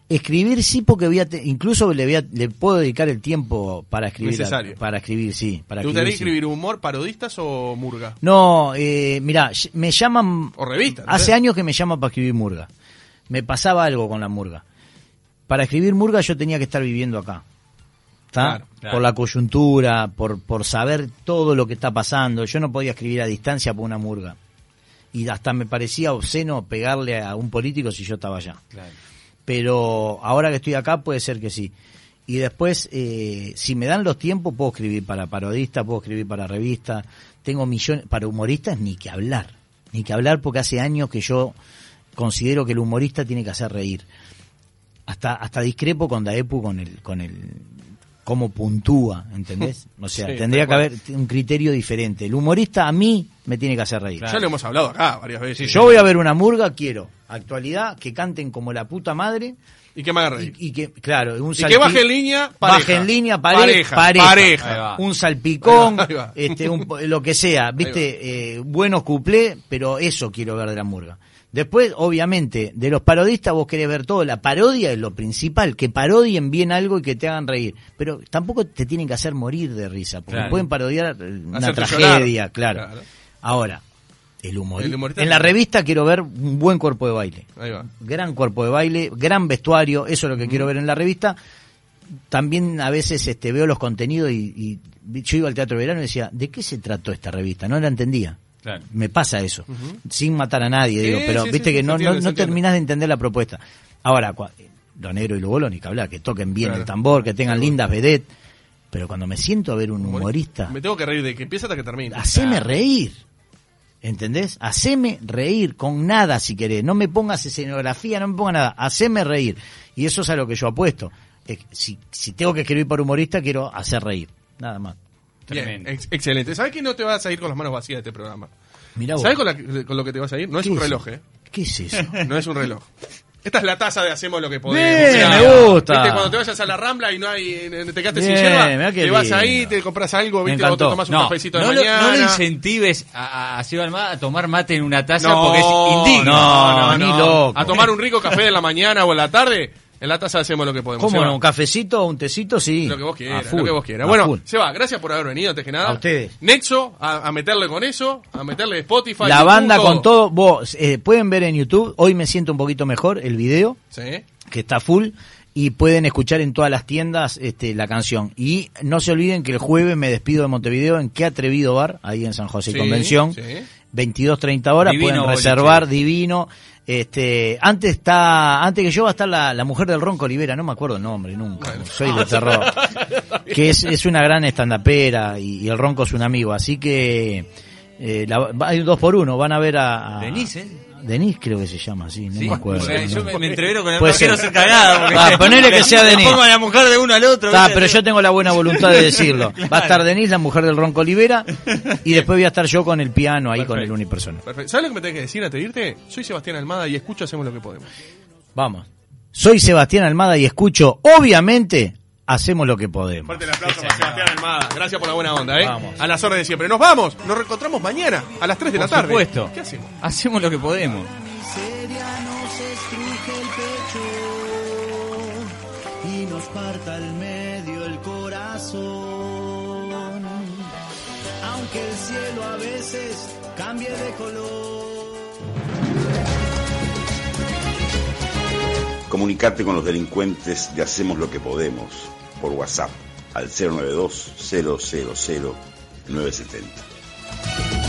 Escribir sí, porque voy a te- incluso le, voy a- le puedo dedicar el tiempo para escribir. a- Necesario. para escribir, sí. Para ¿Te gustaría sí. escribir humor, parodistas o murga? No, eh, mira, me llaman. O revistas. Hace años que me llaman para escribir murga. Me pasaba algo con la murga. Para escribir murga yo tenía que estar viviendo acá. ¿Está? Claro, claro. Por la coyuntura, por, por saber todo lo que está pasando. Yo no podía escribir a distancia por una murga. Y hasta me parecía obsceno pegarle a un político si yo estaba allá. Claro. Pero ahora que estoy acá puede ser que sí. Y después, eh, si me dan los tiempos, puedo escribir para parodistas, puedo escribir para revistas. Tengo millones, para humoristas ni que hablar. Ni que hablar porque hace años que yo considero que el humorista tiene que hacer reír. Hasta, hasta discrepo con Daepu con el, con el, cómo puntúa, ¿entendés? *laughs* O sea, Sí, tendría que haber un criterio diferente. El humorista a mí me tiene que hacer reír. Ya lo hemos hablado acá varias veces. Yo voy a ver una murga, quiero actualidad, que canten como la puta madre Y que me haga reír. y, y que, claro, un Y que baje en línea, pareja. baje en línea, pareja, Pareja, un salpicón, Ahí va, ahí va. este, un po- lo que sea, viste, eh, buenos cuplés, pero eso quiero ver de la murga. Después, obviamente, de los parodistas vos querés ver todo, la parodia es lo principal, que parodien bien algo y que te hagan reír, pero tampoco te tienen que hacer morir de risa, porque Claro. pueden parodiar eh, una Hacerte tragedia, claro. Claro. Ahora, el humor. El En la revista quiero ver un buen cuerpo de baile Ahí va. gran cuerpo de baile, gran vestuario, eso es lo que quiero ver en la revista. También a veces este veo los contenidos y, y yo iba al Teatro Verano y decía, ¿de qué se trató esta revista? No la entendía. Claro. Me pasa eso, sin matar a nadie, digo, pero sí, viste sí, que no, entiende, no, no terminás de entender la propuesta. Ahora, lo negro y lo bolo, ni que hablar, que toquen bien Claro. el tambor, que tengan lindas vedettes, pero cuando me siento a ver un humorista, Me tengo que reír de que empieza hasta que termina. haceme reír. ¿Entendés? Haceme reír con nada si querés. No me pongas escenografía, no me pongas nada. Haceme reír. Y eso es a lo que yo apuesto. Si, si tengo que escribir para humorista, quiero hacer reír. Nada más. Bien, Tremendo. ex- excelente. ¿Sabes que no te vas a ir con las manos vacías de este programa? Mirá vos. ¿Sabes con, la- con lo que te vas a ir? No es ¿Qué un es? reloj, ¿eh? ¿Qué es eso? *laughs* No es un reloj. Esta es la taza de hacemos lo que podemos. Bien, me gusta. ¿Viste? Cuando te vayas a la Rambla y no hay, te quedaste sin Bien, qué te vas lindo. ahí, te compras algo, ¿viste? O te tomas un No, cafecito de no, lo, mañana. no lo incentives a, a Seba Almada a tomar mate en una taza No, porque es indigno. No, ni loco. A tomar un rico café de la mañana o en la tarde, en la taza hacemos lo que podemos. ¿Cómo no? ¿Un cafecito o un tecito? Sí. Lo que vos quieras, full, lo que vos quieras. Bueno, full. Seba, gracias por haber venido, antes que nada. A ustedes. Nexo, a, a meterle con eso, a meterle Spotify. La YouTube, banda con todo. Vos, eh, pueden ver en YouTube, hoy me siento un poquito mejor, el video, Sí. que está full. Y pueden escuchar en todas las tiendas este, la canción. Y no se olviden que el jueves me despido de Montevideo en Qué Atrevido Bar, ahí en San José Sí, Convención. sí. 22.30 horas, Divino pueden boliche. reservar, divino. Este, antes está, antes que yo va a estar la, la mujer del Ronco Olivera, no me acuerdo el nombre nunca, soy de terror. que es, es una gran estandapera y, y el Ronco es un amigo, así que eh, la- va- hay un dos por uno, van a ver a, a Denise, Denise creo que se llama así, no Sí, me acuerdo. yo no. me, me entrevero con el no quiero ser. cagada. porque- Ah, ponele que *laughs* sea le Denise. pongo a la mujer de uno al otro. Ah, pero yo tengo la buena voluntad de decirlo. *laughs* Va a estar Denise, la mujer del Ronco Olivera, y después voy a estar yo con el piano ahí con el unipersonal. Perfecto. ¿Sabes lo que me tenés que decir antes de irte? Soy Sebastián Almada y escucho Hacemos lo que podemos. Vamos. Soy Sebastián Almada y escucho, obviamente, hacemos lo que podemos. Fuerte el aplauso para Sebastián Almada. Gracias por la buena onda, ¿eh? Vamos. A las órdenes de siempre. Nos vamos. Nos reencontramos mañana a las 3 de Por la tarde. supuesto. ¿Qué hacemos? Hacemos lo que podemos. miseria nos estruje el pecho y nos parta al medio el corazón. Aunque el cielo a veces cambie de color. Comunicarte con los delincuentes de Hacemos lo que podemos por WhatsApp al 092 000 970.